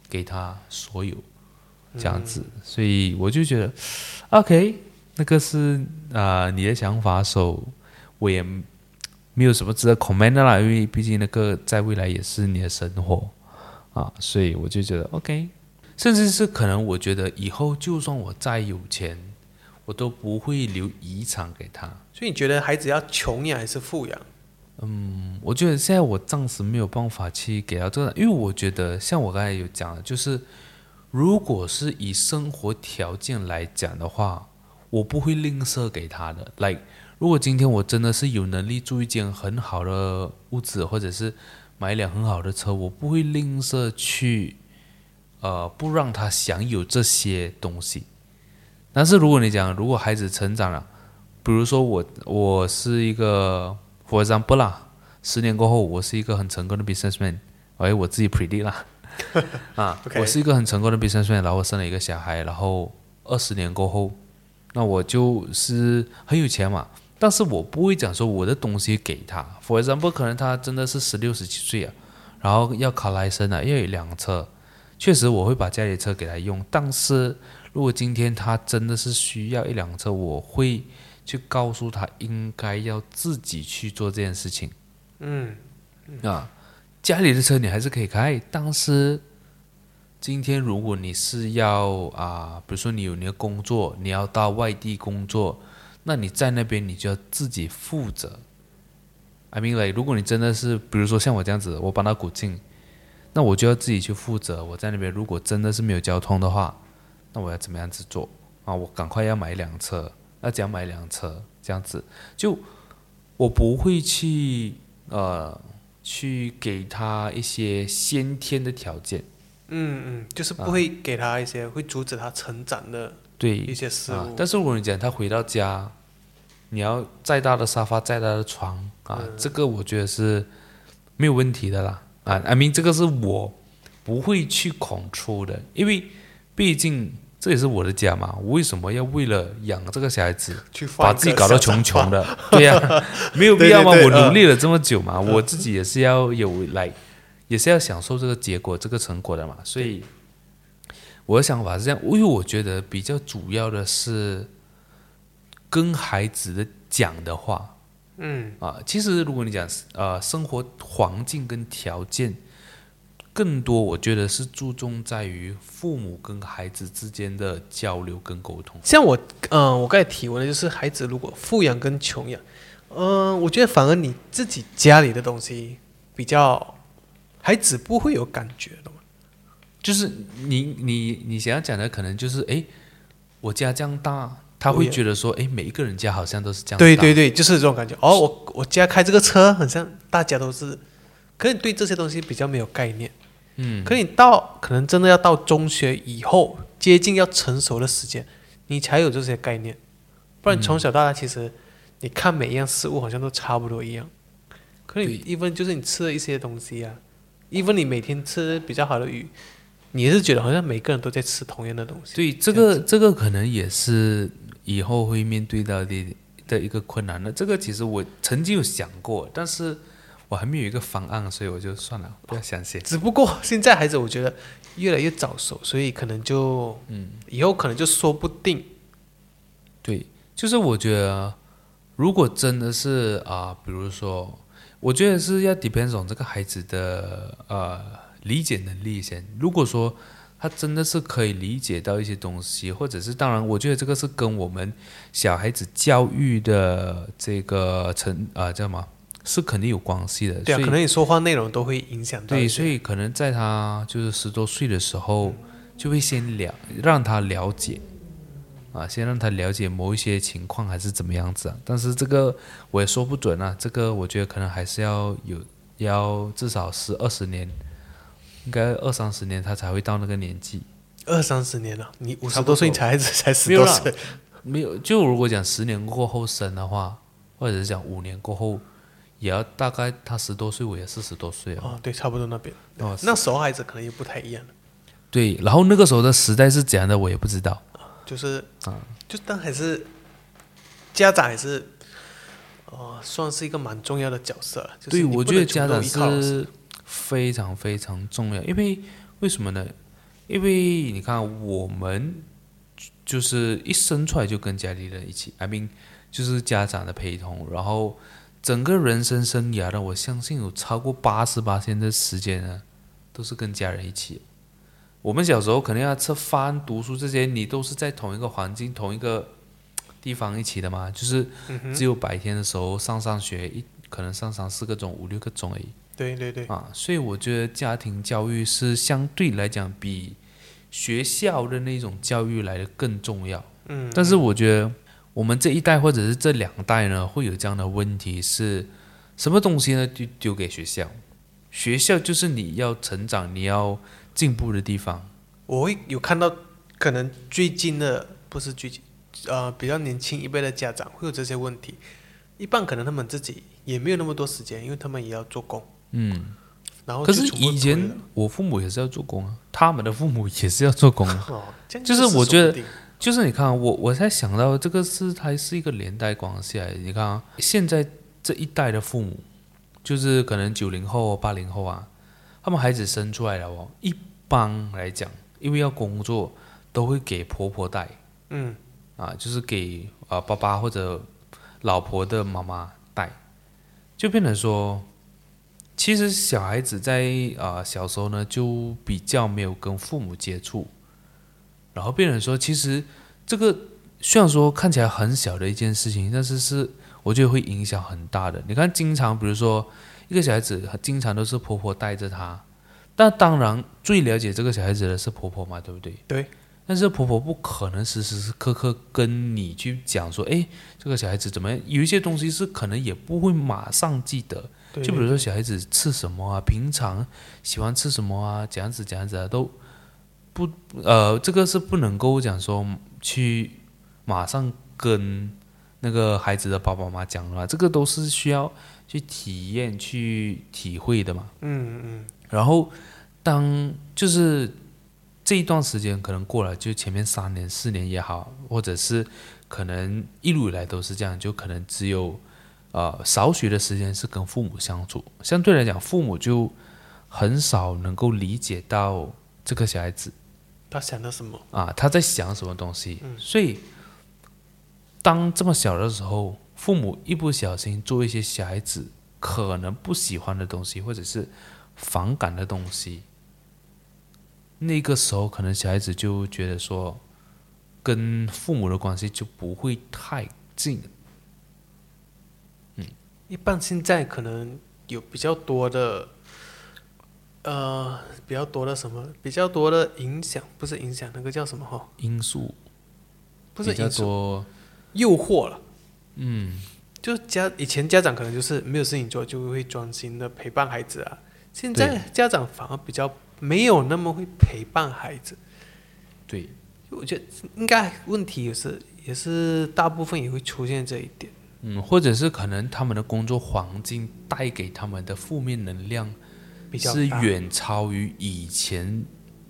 S1: 给他所有这样子。所以我就觉得，OK，那个是啊、你的想法手，我也没有什么值得 comment 的啦，因为毕竟那个在未来也是你的生活啊，所以我就觉得 OK。甚至是可能，我觉得以后就算我再有钱，我都不会留遗产给他。
S2: 所以你觉得孩子要穷养还是富养？
S1: 嗯我觉得现在我暂时没有办法去给到这个，因为我觉得像我刚才有讲的，就是如果是以生活条件来讲的话，我不会吝啬给他的。like 如果今天我真的是有能力住一间很好的屋子，或者是买一辆很好的车，我不会吝啬去呃不让他享有这些东西。但是如果你讲，如果孩子成长了，比如说我我是一个 for example 啦，十年过后我是一个很成功的 businessman。哎，我自己 predict 啦，啊我是一个很成功的 businessman，然后我生了一个小孩，然后二十年过后，那我就是很有钱嘛，但是我不会讲说我的东西给他，for example，可能他真的是十六十七岁啊，然后要考来生啊，要有辆车，确实我会把家里的车给他用，但是如果今天他真的是需要一辆车，我会去告诉他应该要自己去做这件事情。
S2: 嗯，
S1: 啊，家里的车你还是可以开，但是今天如果你是要啊，比如说你有你的工作，你要到外地工作，那你在那边你就要自己负责。I mean like，如果你真的是，比如说像我这样子，我帮他鼓劲，那我就要自己去负责。我在那边如果真的是没有交通的话，那我要怎么样子做啊？我赶快要买一辆车，那怎样买一辆车？这样子就我不会去呃去给他一些先天的条件，
S2: 嗯嗯，就是不会给他一些会阻止他成长的
S1: 对
S2: 一些事物。。
S1: 啊但是我跟你讲他回到家，你要再大的沙发、再大的床啊，
S2: 嗯
S1: 这个我觉得是没有问题的啦。啊，I mean 这个是我不会去 control 的，因为毕竟这也是我的家嘛。我为什么要为了养这个小孩子，
S2: 去
S1: 把自己搞到穷穷的？对呀、没有必要嘛。
S2: 对对对
S1: 我努力了这么久嘛，我自己也是要有来，也是要享受这个结果、这个成果的嘛。所以我的想法是这样，因为我觉得比较主要的是跟孩子的讲的话
S2: 嗯
S1: 啊。其实如果你讲呃生活环境跟条件，更多我觉得是注重在于父母跟孩子之间的交流跟沟通。
S2: 像我，嗯、我刚才提问的就是孩子如果富养跟穷养，嗯、我觉得反而你自己家里的东西比较，孩子不会有感觉的嘛。
S1: 就是你你你想要讲的可能就是哎，我家这样大，他会觉得说哎，每一个人家好像都是这样
S2: 对对对，就是这种感觉。哦，我我家开这个车，好像大家都是，可是你对这些东西比较没有概念。
S1: 嗯，
S2: 可你到可能真的要到中学以后，接近要成熟的时间，你才有这些概念。不然从小到大，其实你看每一样事物好像都差不多一样。可你
S1: 对
S2: even 就是你吃的一些东西啊，even 你每天吃比较好的鱼，你是觉得好像每个人都在吃同样的东西。
S1: 对，这个这个可能也是以后会面对到的的一个困难。呢这个其实我曾经有想过，但是我还没有一个方案，所以我就算了，不要相信。
S2: 只不过现在孩子我觉得越来越早熟，所以可能就
S1: 嗯，
S2: 以后可能就说不定。
S1: 对，就是我觉得，如果真的是啊、比如说，我觉得是要 depends on 这个孩子的呃理解能力先。如果说他真的是可以理解到一些东西，或者是当然，我觉得这个是跟我们小孩子教育的这个成啊、叫什么，是肯定有关系的。
S2: 对啊，可能你说话内容都会影响到
S1: 对，所以可能在他就是十多岁的时候，就会先了让他了解，啊，先让他了解某一些情况还是怎么样子啊。但是这个我也说不准啊，这个我觉得可能还是要有要至少十二十年，应该二三十年他才会到那个年纪。
S2: 二三十年了，你五十多岁，
S1: 多
S2: 你才孩子才十多岁，
S1: 没有，就如果讲十年过后生的话，或者是讲五年过后，也要大概他十多岁，我也四十多岁哦。
S2: 哦，对，差不多那边。
S1: 哦，
S2: 那时候孩子可能也不太一样，
S1: 对，然后那个时候的时代是怎样的，我也不知道。
S2: 就是
S1: 啊
S2: 就但还是家长还是哦、算是一个蛮重要的角色了。就是
S1: 对，我觉得家长是非常非常重要，因为为什么呢？因为你看，我们就是一生出来就跟家里人一起，I mean，就是家长的陪同，然后整个人生生涯呢，我相信有超过八十八天的时间呢，都是跟家人一起。我们小时候肯定要吃饭、读书这些，你都是在同一个环境、同一个地方一起的嘛，就是
S2: 嗯
S1: 只有白天的时候上上学，一可能上上四个钟、五六个钟而已
S2: 对对对，
S1: 啊。所以我觉得家庭教育是相对来讲比学校的那种教育来的更重要。
S2: 嗯，
S1: 但是我觉得我们这一代或者是这两代呢，会有这样的问题是，什么东西呢？就丢给学校，学校就是你要成长、你要进步的地方。
S2: 我会有看到，可能最近的不是最近，呃，比较年轻一辈的家长会有这些问题。一半可能他们自己也没有那么多时间，因为他们也要做工。
S1: 嗯，
S2: 然后
S1: 可
S2: 是
S1: 以前我父母也是要做工啊，他们的父母也是要做工啊。就是我觉得就是你看啊，我我才想到这个是它是一个连带关系来的。你看啊，现在这一代的父母，就是可能九零后、八零后啊，他们孩子生出来了哦，一般来讲，因为要工作，都会给婆婆带。
S2: 嗯，
S1: 啊，就是给啊、爸爸或者老婆的妈妈带，就变成说，其实小孩子在啊、小时候呢，就比较没有跟父母接触，然后病人说，其实这个虽然说看起来很小的一件事情，但是是我觉得会影响很大的。你看，经常比如说一个小孩子，经常都是婆婆带着他，但当然最了解这个小孩子的是婆婆嘛，对不对？
S2: 对。
S1: 但是婆婆不可能时时刻刻跟你去讲说，哎，这个小孩子怎么样？有一些东西是可能也不会马上记得。
S2: 对
S1: 就比如说小孩子吃什么啊，平常喜欢吃什么啊，这样子这样子啊，都不呃，这个是不能够讲说去马上跟那个孩子的爸爸妈妈讲的嘛，这个都是需要去体验、去体会的嘛。
S2: 嗯嗯，
S1: 然后当就是这一段时间可能过了，就前面三年、四年也好，或者是可能一路以来都是这样，就可能只有呃少许的时间是跟父母相处，相对来讲，父母就很少能够理解到这个小孩子
S2: 他想的什么？
S1: 啊他在想什么东西，所以当这么小的时候，父母一不小心做一些小孩子可能不喜欢的东西，或者是反感的东西，那个时候可能小孩子就觉得说，跟父母的关系就不会太近。
S2: 一般现在可能有比较多的，呃，比较多的什么？比较多的影响，不是影响，那个叫什么哈？
S1: 因素比较
S2: 不是影响，
S1: 多，
S2: 诱惑了。
S1: 嗯，
S2: 就家以前家长可能就是没有事情做，就会专心的陪伴孩子啊。现在家长反而比较没有那么会陪伴孩子。
S1: 对，
S2: 我觉得应该问题也是也是大部分也会出现这一点。
S1: 嗯，或者是可能他们的工作环境带给他们的负面能量是远超于以前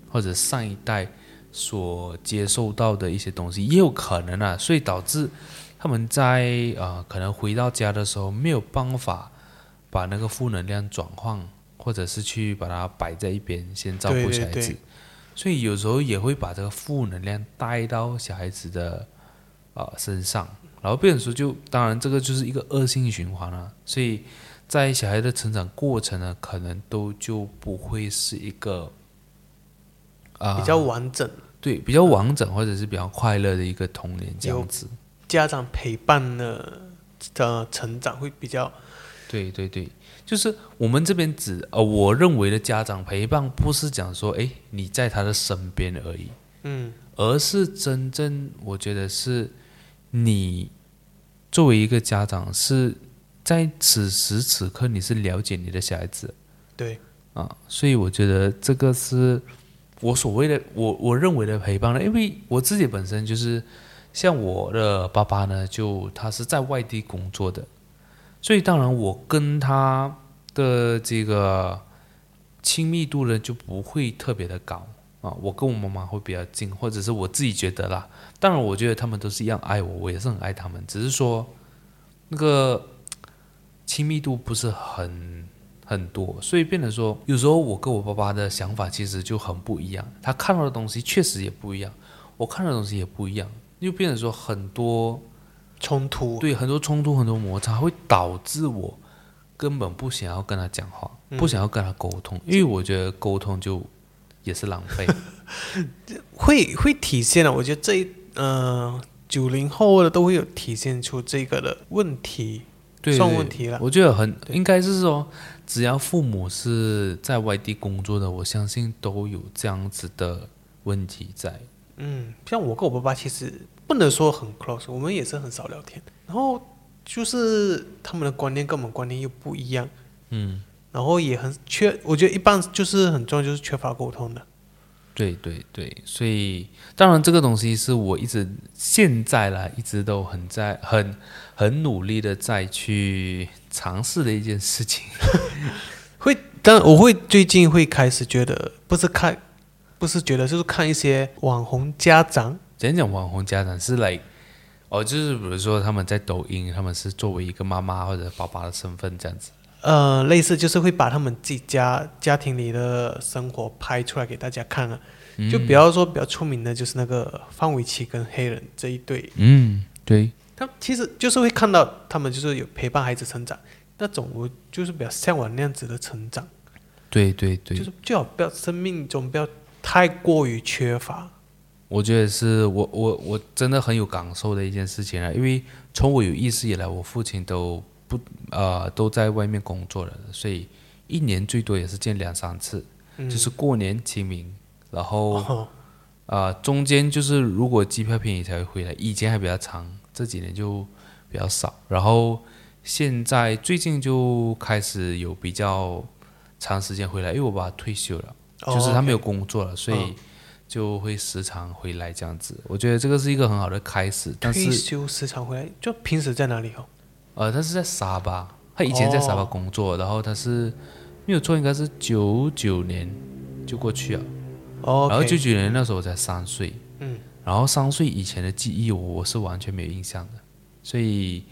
S1: 或者上一代所接受到的一些东西，也有可能啊，所以导致他们在啊、呃可能回到家的时候没有办法把那个负能量转换，或者是去把它摆在一边，先照顾小孩子，
S2: 对。
S1: 所以有时候也会把这个负能量带到小孩子的呃身上，然后变成说就当然这个就是一个恶性循环了、所以在小孩的成长过程呢，可能都就不会是一个啊、
S2: 比较完整，
S1: 对比较完整或者是比较快乐的一个童年这样子。
S2: 家长陪伴的的成长会比较
S1: 对对对，就是我们这边指呃，我认为的家长陪伴不是讲说，哎，你在他的身边而已，
S2: 嗯。
S1: 而是真正我觉得是你作为一个家长是在此时此刻你是了解你的小孩子？
S2: 对。
S1: 啊，所以我觉得这个是我所谓的我我认为的陪伴了，因为我自己本身就是像我的爸爸呢，就他是在外地工作的，所以当然我跟他的这个亲密度呢就不会特别的高啊，我跟我妈妈会比较近，或者是我自己觉得啦。当然，我觉得他们都是一样爱我，我也是很爱他们，只是说那个亲密度不是很很多，所以变得说，有时候我跟我爸爸的想法其实就很不一样，他看到的东西确实也不一样，我看到的东西也不一样，又变得说很多
S2: 冲突，
S1: 对很多冲突、很多摩擦，会导致我根本不想要跟他讲话，不想要跟他沟通，因为我觉得沟通就也是浪费。
S2: 会会体现了。我觉得这一呃九零后的都会有体现出这个的问题，
S1: 对，对
S2: 算问题了
S1: 我觉得很应该是说，只要父母是在外地工作的，我相信都有这样子的问题在。
S2: 嗯，像我跟我爸爸其实不能说很 close，我们也是很少聊天。然后就是他们的观念跟我们观念又不一样，
S1: 嗯，
S2: 然后也很缺，我觉得一般就是很重要，就是缺乏沟通的。
S1: 对对对，所以当然这个东西是我一直现在啦，一直都很在很很努力的在去尝试的一件事情。
S2: 会，但我会最近会开始觉得，不是看，不是觉得，就是看一些网红家长，
S1: 讲讲网红家长是来，哦，就是比如说他们在抖音，他们是作为一个妈妈或者爸爸的身份这样子。
S2: 呃，类似就是会把他们自己家家庭里的生活拍出来给大家看啊。就比方说比较出名的就是那个范玮琪跟黑人这一对，
S1: 嗯，对，
S2: 他其实就是会看到他们就是有陪伴孩子成长那种，我就是比较向往那样子的成长，
S1: 对对对，
S2: 就是最好不要生命中不要太过于缺乏。
S1: 我觉得是我我我真的很有感受的一件事情啊，因为从我有意识以来，我父亲都不呃都在外面工作了，所以一年最多也是见两三次，就是过年清明。然后，啊，中间就是如果机票便宜才会回来，以前还比较长，这几年就比较少。然后现在最近就开始有比较长时间回来，因为我爸退休了，就是他没有工作了，所以就会时常回来这样子。我觉得这个是一个很好的开始。退
S2: 休时常回来，就平时在哪里哦？
S1: 呃，他是在沙巴，他以前在沙巴工作，然后他是没有错，应该是九九年就过去了。
S2: 然
S1: 后九九年那时候我才三岁，嗯，然后三岁以前的记忆我我是完全没有印象的，所以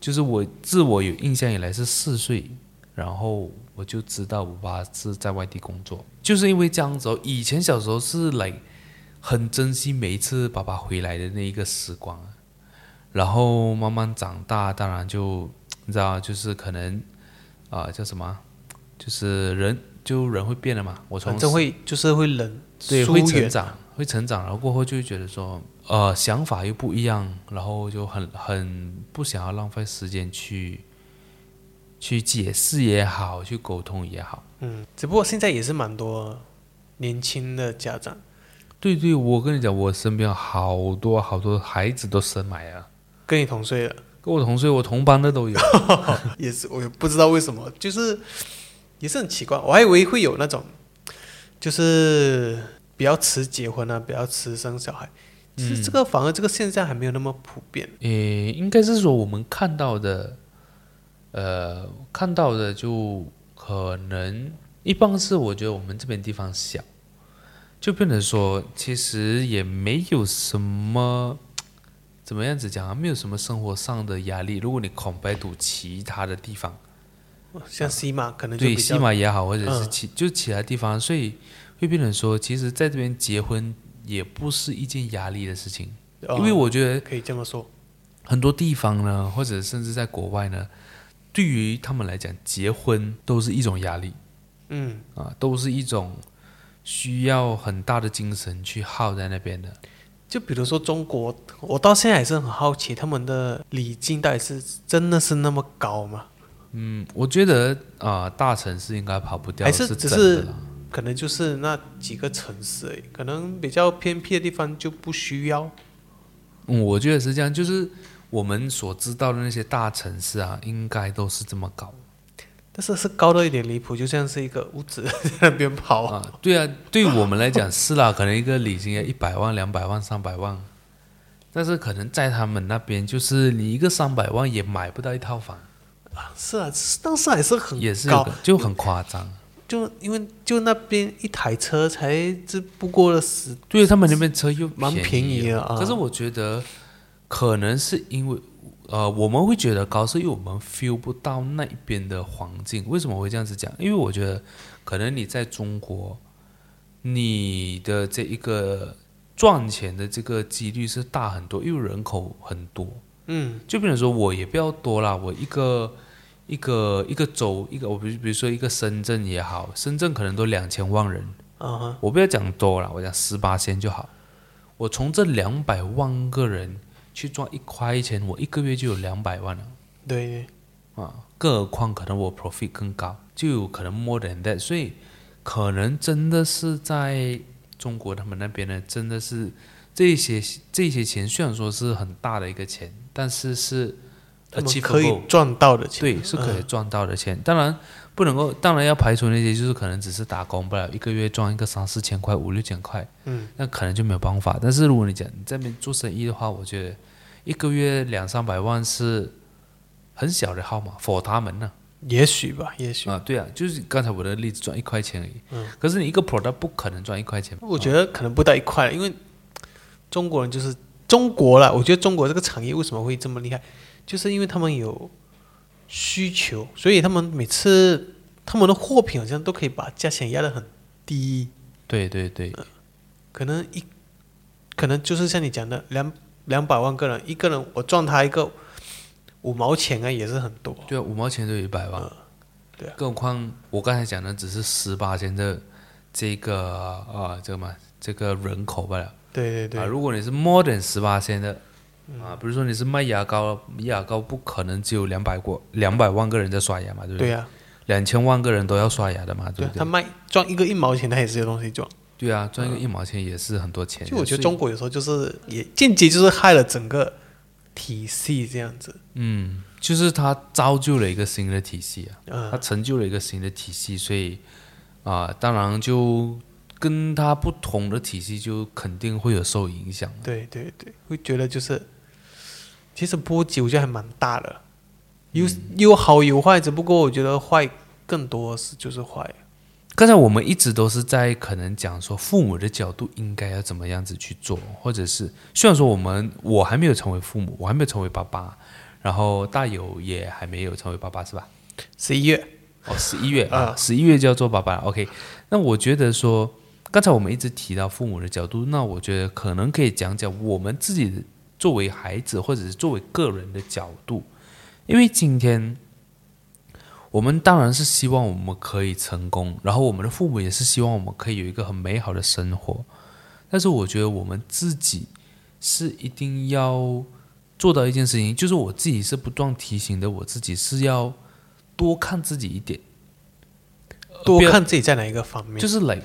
S1: 就是我自我有印象以来是四岁，然后我就知道我爸是在外地工作，就是因为这样子哦，以前小时候是来很珍惜每一次爸爸回来的那一个时光，然后慢慢长大，当然就你知道，就是可能啊叫什么，就是人就人会变了嘛，我从
S2: 真会就是会冷。
S1: 对，会成长，会成长，然后过后就会觉得说，呃，想法又不一样，然后就很很不想要浪费时间去去解释也好，去沟通也好。
S2: 嗯，只不过现在也是蛮多年轻的家长。
S1: 对对，我跟你讲，我身边好多好多孩子都生埋了，
S2: 跟你同岁的，
S1: 跟我同岁，我同班的都有。
S2: 也是，我也不知道为什么，就是也是很奇怪，我还以为会有那种。就是比较迟结婚啊，比较迟生小孩，其实这个反而这个现象还没有那么普遍。
S1: 诶，应该是说我们看到的，呃，看到的就可能一般是我觉得我们这边地方小，就变成说其实也没有什么怎么样子讲啊，没有什么生活上的压力。如果你 compare 到其他的地方。
S2: 像西马可能
S1: 对西马也好，或者是其就其他地方，所以会变成说，其实在这边结婚也不是一件压力的事情，因为我觉得
S2: 可以这么说，
S1: 很多地方呢，或者甚至在国外呢，对于他们来讲，结婚都是一种压力，
S2: 嗯
S1: 啊，都是一种需要很大的精神去耗在那边的。
S2: 就比如说中国，我到现在还是很好奇，他们的礼金到底是真的是那么高吗？
S1: 嗯，我觉得啊，大城市应该跑不掉，
S2: 还是只
S1: 是
S2: 可能就是那几个城市而已，可能比较偏僻的地方就不需要。
S1: 嗯，我觉得是这样，就是我们所知道的那些大城市啊，应该都是这么高，
S2: 但是是高到一点离谱，就像是一个屋子在那边跑
S1: 啊。对啊，对我们来讲是啦，可能一个礼金要一百万、两百万、三百万，但是可能在他们那边，就是你一个三百万也买不到一套房。
S2: 啊，是啊，当时还是很
S1: 也是高，就很夸张。
S2: 就因为就那边一台车才只不过了十，
S1: 对他们那边车又
S2: 蛮便宜啊。
S1: 可是我觉得可能是因为呃，我们会觉得高，是因为我们 feel 不到那边的环境。为什么会这样子讲？因为我觉得可能你在中国，你的这一个赚钱的这个几率是大很多，因为人口很多。
S2: 嗯，
S1: 就比如说我也不要多啦，我一个一个一个州一个，我比比如说一个深圳也好，深圳可能都两千万人，
S2: 啊，
S1: 我不要讲多了，我讲十八千就好。我从这两百万个人去赚一块钱，我一个月就有两百万了。
S2: 对，
S1: 啊，更何况可能我 profit 更高，就有可能 more than that。所以可能真的是在中国他们那边呢，真的是这些这些钱虽然说是很大的一个钱。但是是，
S2: 可以赚到的钱，
S1: 对，是可以赚到的钱。当然不能够，当然要排除那些就是可能只是打工不了，一个月赚一个三四千块、五六千块，
S2: 嗯，
S1: 那可能就没有办法。但是如果你讲你这边做生意的话，我觉得一个月两三百万是很小的号码，for 他们呢。
S2: 也许吧，也许。
S1: 啊，对啊，就是刚才我的例子赚一块钱而已。嗯。可是你一个 product 不可能赚一块钱。
S2: 我觉得可能不到一块，因为中国人就是中国了。我觉得中国这个产业为什么会这么厉害，就是因为他们有需求，所以他们每次他们的货品好像都可以把价钱压得很低。
S1: 对对对。
S2: 可能一，可能就是像你讲的，两两百万个人，一个人我赚他一个。五毛钱啊，也是很多。
S1: 对啊，五毛钱就一百万。
S2: 对啊。
S1: 更何况我刚才讲的只是十八千的这个啊，这个嘛，这个人口罢了。
S2: 对对对。
S1: 啊，如果你是 more than 十八千的啊，比如说你是卖牙膏，牙膏不可能只有两百个、两百万个人在刷牙嘛，对不对？
S2: 对呀。
S1: 两千万个人都要刷牙的嘛，对不对？
S2: 他卖赚一个一毛钱，他也是有东西赚。
S1: 对啊，赚一个一毛钱也是很多钱。
S2: 就我觉得中国有时候就是也间接就是害了整个。体系这样子，
S1: 嗯，就是他造就了一个新的体系啊，他成就了一个新的体系，所以啊，当然就跟他不同的体系就肯定会有受影响。
S2: 对对对，会觉得就是，其实波及我觉得还蛮大的，有有好有坏，只不过我觉得坏更多是就是坏。
S1: 刚才我们一直都是在可能讲说父母的角度应该要怎么样子去做，或者是虽然说我们我还没有成为父母，我还没有成为爸爸，然后大友也还没有成为爸爸，是吧？
S2: 十一月
S1: 哦，十一月 啊，十一月就要做爸爸。OK，那我觉得说刚才我们一直提到父母的角度，那我觉得可能可以讲讲我们自己作为孩子或者是作为个人的角度，因为今天。我们当然是希望我们可以成功，然后我们的父母也是希望我们可以有一个很美好的生活。但是我觉得我们自己是一定要做到一件事情，就是我自己是不断提醒的，我自己是要多看自己一点，
S2: 多看自己在哪一个方面，
S1: 就是来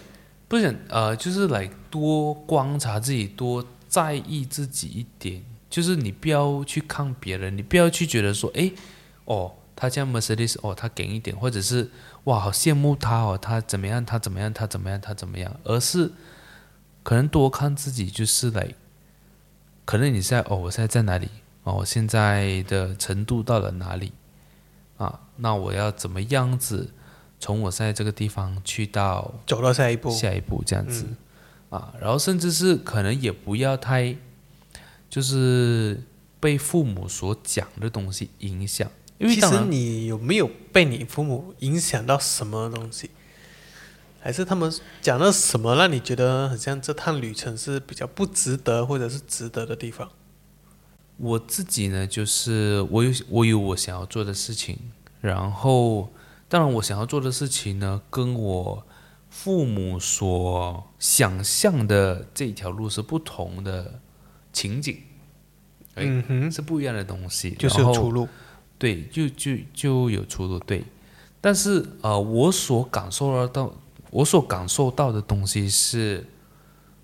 S1: 不是呃，就是来多观察自己，多在意自己一点。就是你不要去看别人，你不要去觉得说，哎，哦。他这样 Mercedes 哦，他给一点，或者是哇，好羡慕他哦，他怎么样？他怎么样？他怎么样？他怎么样？而是可能多看自己，就是来，可能你现在哦，我现在在哪里？哦，我现在的程度到了哪里？啊，那我要怎么样子从我现在这个地方去到
S2: 走到下一步？
S1: 下一步这样子啊，然后甚至是可能也不要太就是被父母所讲的东西影响。
S2: 因为其实你有没有被你父母影响到什么东西？还是他们讲了什么让你觉得很像这趟旅程是比较不值得，或者是值得的地方？
S1: 我自己呢，就是我有我有我想要做的事情，然后当然我想要做的事情呢，跟我父母所想象的这条路是不同的情景，
S2: 嗯哼，
S1: 是不一样的东西，
S2: 就是有出路。
S1: 对，就就就有出路对，但是呃，我所感受到，我所感受到的东西是，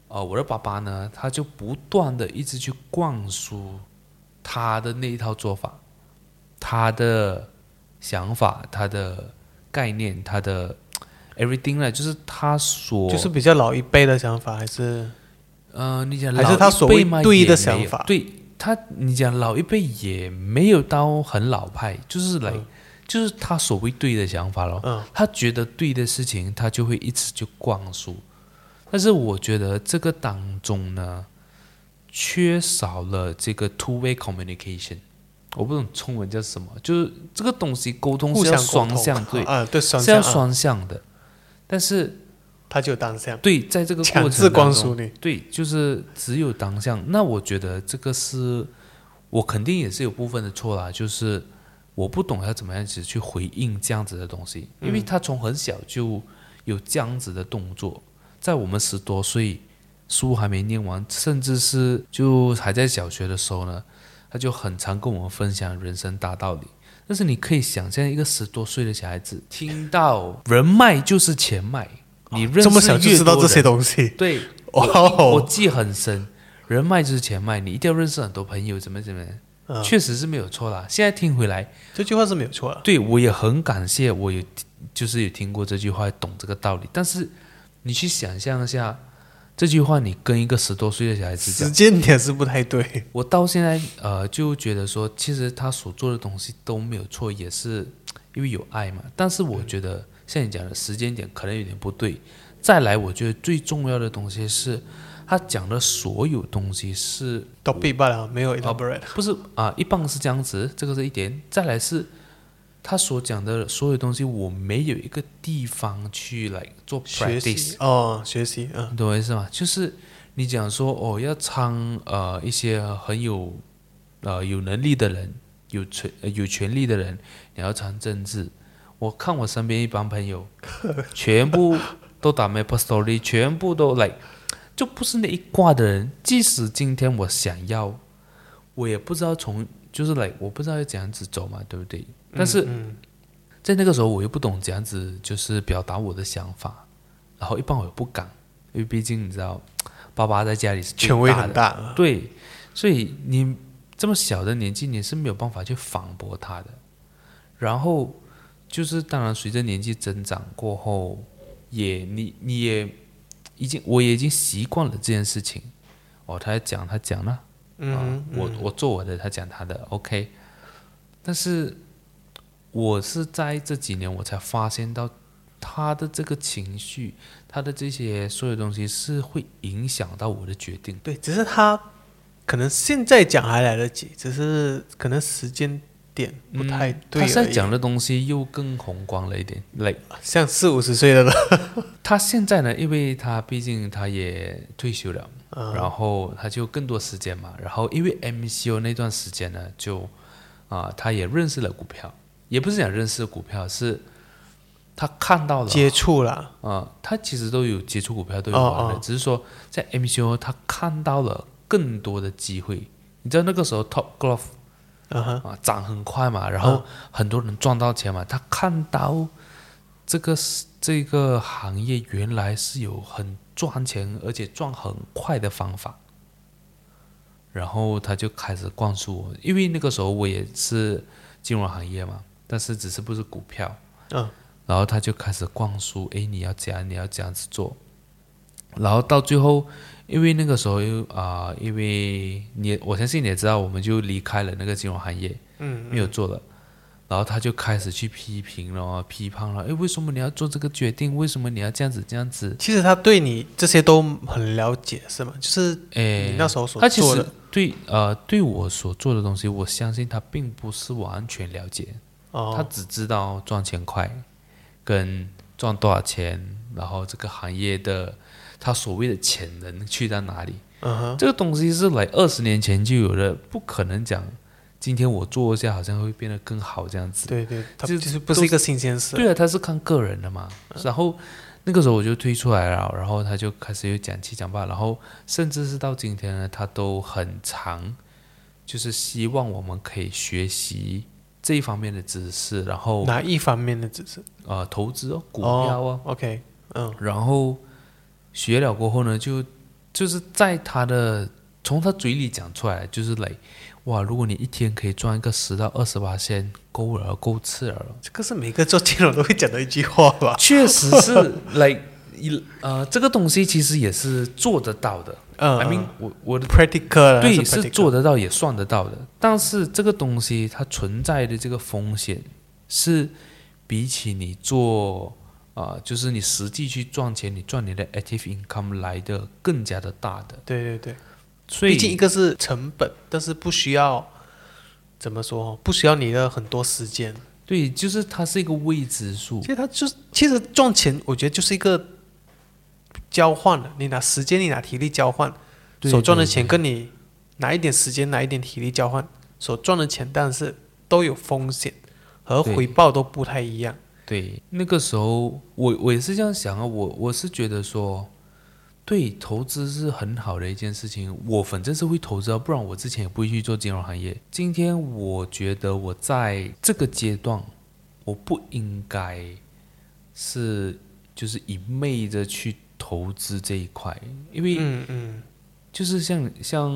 S1: 呃，我的爸爸呢，他就不断的一直去灌输他的那一套做法，他的想法，他的概念，他的 everything 呢，就是他所
S2: 就是比较老一辈的想法，还是
S1: 呃，你讲
S2: 还是他所谓对的想法，
S1: 对。他，你讲老一辈也没有到很老派，就是来，就是他所谓对的想法咯。
S2: 嗯，
S1: 他觉得对的事情，他就会一直就灌输。但是我觉得这个当中呢，缺少了这个 two way communication。我不懂中文叫什么，就是这个东西沟通是要双向，对，
S2: 啊，对，是
S1: 要双向的。但是。
S2: 他就当下
S1: 对，在这个过程当中，对，就是只有当下。那我觉得这个是我肯定也是有部分的错啦，就是我不懂要怎么样子去回应这样子的东西，因为他从很小就有这样子的动作，在我们十多岁书还没念完，甚至是就还在小学的时候呢，他就很常跟我们分享人生大道理。但是你可以想象，一个十多岁的小孩子听到人脉就是钱脉。你
S2: 这么小就知道这些东西？
S1: 对，我我记很深。人脉就是钱脉，你一定要认识很多朋友，怎么怎么，确实是没有错啦。现在听回来，
S2: 这句话是没有错。
S1: 对我也很感谢，我有就是有听过这句话，懂这个道理。但是你去想象一下，这句话你跟一个十多岁的小孩子讲，
S2: 时间点是不太对。
S1: 我到现在呃就觉得说，其实他所做的东西都没有错，也是因为有爱嘛。但是我觉得像你讲的时间点可能有点不对。再来，我觉得最重要的东西是，他讲的所有东西是
S2: 都必罢了，没有 elaborate。
S1: 不是啊，一般是这样子，这个是一点。再来是，他所讲的所有东西，我没有一个地方去来做
S2: 学
S1: practice，
S2: 习哦，学习，嗯
S1: 你懂我意思吗？就是你讲说哦，要唱呃一些很有呃有能力的人，有权、呃有权利的人，你要唱政治。我看我身边一帮朋友，全部都打 Maple Story，全部都来，就不是那一挂的人。即使今天我想要，我也不知道从就是来，我不知道要怎样子走嘛，对不对？但是
S2: 嗯
S1: 在那个时候，我又不懂怎样子就是表达我的想法，然后一般我又不敢，因为毕竟你知道，爸爸在家里是
S2: 权威，很大，
S1: 对，所以你这么小的年纪，你是没有办法去反驳他的。然后就是，当然随着年纪增长过后，也你你也已经，我也已经习惯了这件事情。哦，他在讲他讲了，
S2: 嗯
S1: 啊，我我做我的，他讲他的，OK。但是我是在这几年我才发现到他的这个情绪，他的这些所有东西是会影响到我的决定。
S2: 对，只是他可能现在讲还来得及，只是可能时间点不太对。
S1: 他现在讲的东西又更宏观了一点，like
S2: 像四五十岁的了，
S1: 他现在呢，因为他毕竟他也退休了，
S2: 嗯
S1: 然后他就更多时间嘛。然后因为 MCO 那段时间呢，就啊、他也认识了股票，也不是讲认识股票，是他看到了。
S2: 接触了，
S1: 啊、他其实都有接触股票，都有玩的，
S2: 哦。哦
S1: 只是说在 MCO 他看到了更多的机会。你知道那个时候 Top
S2: 哼，
S1: 啊涨很快嘛，然后
S2: 嗯。
S1: 很多人赚到钱嘛，他看到这个是这个行业原来是有很赚钱而且赚很快的方法，然后他就开始灌输我，因为那个时候我也是金融行业嘛，但是只是不是股票，
S2: 嗯，
S1: 然后他就开始灌输，哎，你要这样，你要这样子做，然后到最后，因为那个时候又啊、因为你我相信你也知道，我们就离开了那个金融行业，
S2: 嗯，
S1: 没有做了，然后他就开始去批评了，批判了，哎，为什么你要做这个决定？为什么你要这样子这样子？
S2: 其实他对你这些都很了解，是吗？就是
S1: 哎，
S2: 你那时候所
S1: 他其实
S2: 做的，
S1: 对呃对我所做的东西，我相信他并不是完全了解，他
S2: 哦，
S1: 只知道赚钱快，跟赚多少钱，然后这个行业的他所谓的潜能去到哪里。这个东西是来二十年前就有的，不可能讲今天我做一下好像会变得更好这样子。
S2: 对对，他
S1: 就
S2: 不是一个新鲜事，
S1: 对啊，他是看个人的嘛。然后那个时候我就推出来了，然后他就开始有讲七讲八，然后甚至是到今天呢，他都很长，就是希望我们可以学习这一方面的知识，然后
S2: 哪一方面的知识？
S1: 呃投资哦，股票哦
S2: ，OK，嗯，
S1: 然后学了过后呢，就就是在他的从他嘴里讲出来，就是来哇，如果你一天可以赚一个十到二十八千，够了，够吃了。
S2: 这个是每个做金融都会讲的一句话吧？
S1: 确实是来一呃，这个东西其实也是做得到的。
S2: 嗯
S1: I mean，我我的
S2: practical
S1: 对是做得到也算得到的，但是这个东西它存在的这个风险是比起你做啊、呃就是你实际去赚钱，你赚你的 active income 来的更加的大的。
S2: 对对对，
S1: 所以
S2: 毕竟一个是成本，但是不需要怎么说，不需要你的很多时间。
S1: 对，就是它是一个未知数
S2: 其。实它就是，其实赚钱，我觉得就是一个交换的，你拿时间，你拿体力交换，所赚的钱跟你拿一点时间，拿一点体力交换，所赚的钱，但是都有风险和回报都不太一样。
S1: 对，那个时候我我也是这样想啊，我我是觉得说，对，投资是很好的一件事情，我反正是会投资啊，不然我之前也不会去做金融行业。今天我觉得我在这个阶段，我不应该是就是一昧的去投资这一块，因为
S2: 嗯嗯，
S1: 就是像像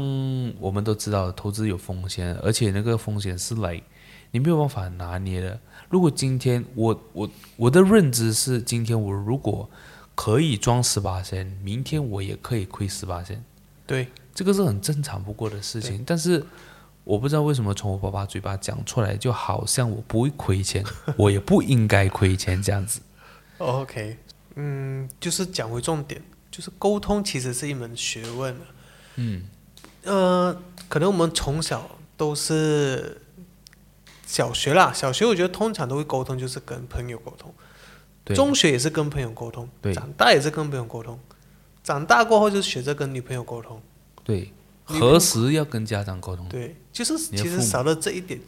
S1: 我们都知道，投资有风险，而且那个风险是来你没有办法拿捏的。如果今天我我我的认知是，今天我如果可以装十八仙，明天我也可以亏十八仙，
S2: 对，
S1: 这个是很正常不过的事情。但是我不知道为什么从我爸爸嘴巴讲出来，就好像我不会亏钱，我也不应该亏钱这样子。
S2: OK，嗯，就是讲回重点，就是沟通其实是一门学问的。
S1: 嗯，
S2: 呃，可能我们从小都是小学啦，小学我觉得通常都会沟通，就是跟朋友沟通。
S1: 对，
S2: 中学也是跟朋友沟通，
S1: 对
S2: 长大也是跟朋友沟通，长大过后就学着跟女朋友沟通。
S1: 对，何时要跟家长沟通？
S2: 对，就是其实少了这一点，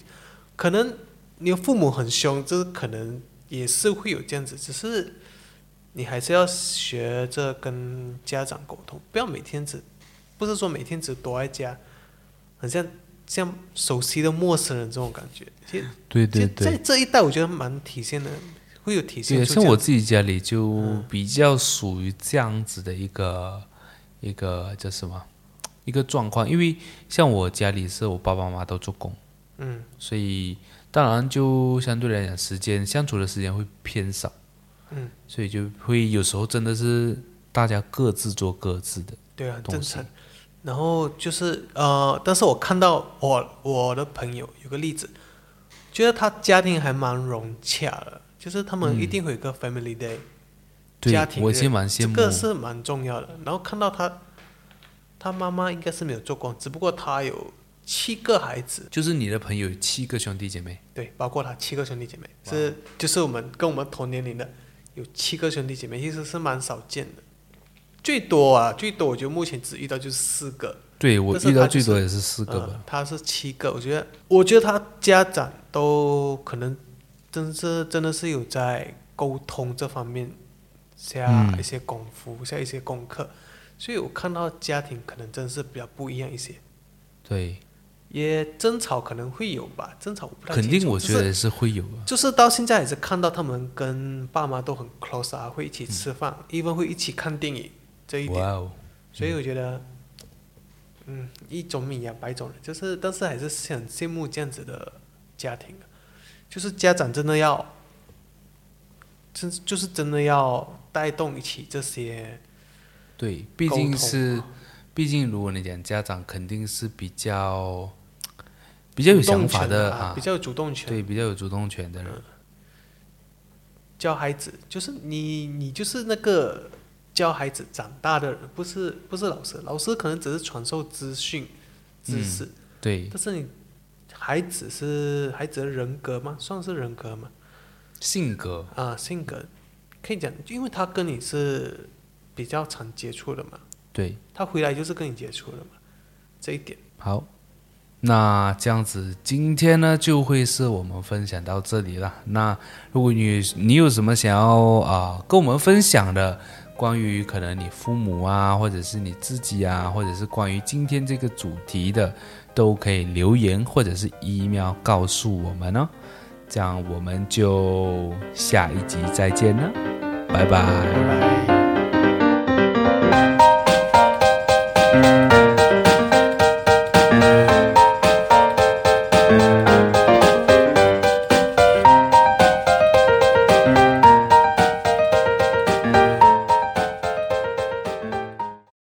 S2: 可能你的父母很凶，这可能也是会有这样子，只是你还是要学着跟家长沟通，不要每天只不是说每天只躲在家，很像像熟悉的陌生人这种感觉。其实
S1: 对对
S2: 对。在。这一代，我觉得蛮体现的，会有体现
S1: 对，像我自己家里就
S2: 嗯
S1: 比较属于这样子的一个、一个叫什么一个状况，因为像我家里是我爸爸妈妈都做工，
S2: 嗯。
S1: 所以当然就相对来讲时间相处的时间会偏少，
S2: 嗯，
S1: 所以就会有时候真的是大家各自做各自的，
S2: 对啊，正常。然后就是呃，但是我看到我我的朋友有个例子，觉得他家庭还蛮融洽的，就是他们
S1: 嗯
S2: 一定会有个 family day，、
S1: 对
S2: 家庭
S1: 我其实蛮羡
S2: 这
S1: 慕，
S2: 个是蛮重要的。然后看到他，他妈妈应该是没有做工，只不过他有七个孩子，
S1: 就是你的朋友有七个兄弟姐妹，
S2: 对，包括他七个兄弟姐妹，是就是我们跟我们同年龄的有七个兄弟姐妹，其实是蛮少见的。最多啊，最多我觉得目前只遇到就是四个，
S1: 对我遇到最多也是四个吧，
S2: 嗯，他是七个，我觉得，我觉得他家长都可能真是真的是有在沟通这方面下
S1: 嗯。
S2: 一些功夫，下一些功课，所以我看到家庭可能真是比较不一样一些，
S1: 对，
S2: 也争吵可能会有吧，争吵我不太
S1: 肯定我觉得是会有啊，
S2: 就是到现在也是看到他们跟爸妈都很 close 啊，会一起吃饭、e e n 会一起看电影这一点，
S1: 哇哦，
S2: 所以我觉得，嗯，一种米养百种人，就是，但是还是很羡慕这样子的家庭，就是家长真的要，真就是真的要带动一起这些
S1: 对，毕竟是，毕竟如果你讲家长，肯定是比较比较有想法的啊
S2: 啊。比，较有主动权，
S1: 对，比较有主动权的人，
S2: 教孩子，就是你你就是那个教孩子长大的人，不是不是老师，老师可能只是传授资讯、知识，
S1: 对，
S2: 但是你孩子是孩子的人格吗？算是人格吗？
S1: 性格，
S2: 啊，性格。可以讲，因为他跟你是比较常接触的嘛，
S1: 对，
S2: 他回来就是跟你接触的嘛，这一点。
S1: 好，那这样子，今天呢就会是我们分享到这里了。那如果你你有什么想要啊、跟我们分享的，关于可能你父母啊，或者是你自己啊，或者是关于今天这个主题的，都可以留言或者是 email 告诉我们哦。这样我们就下一集再见了，
S2: 拜拜。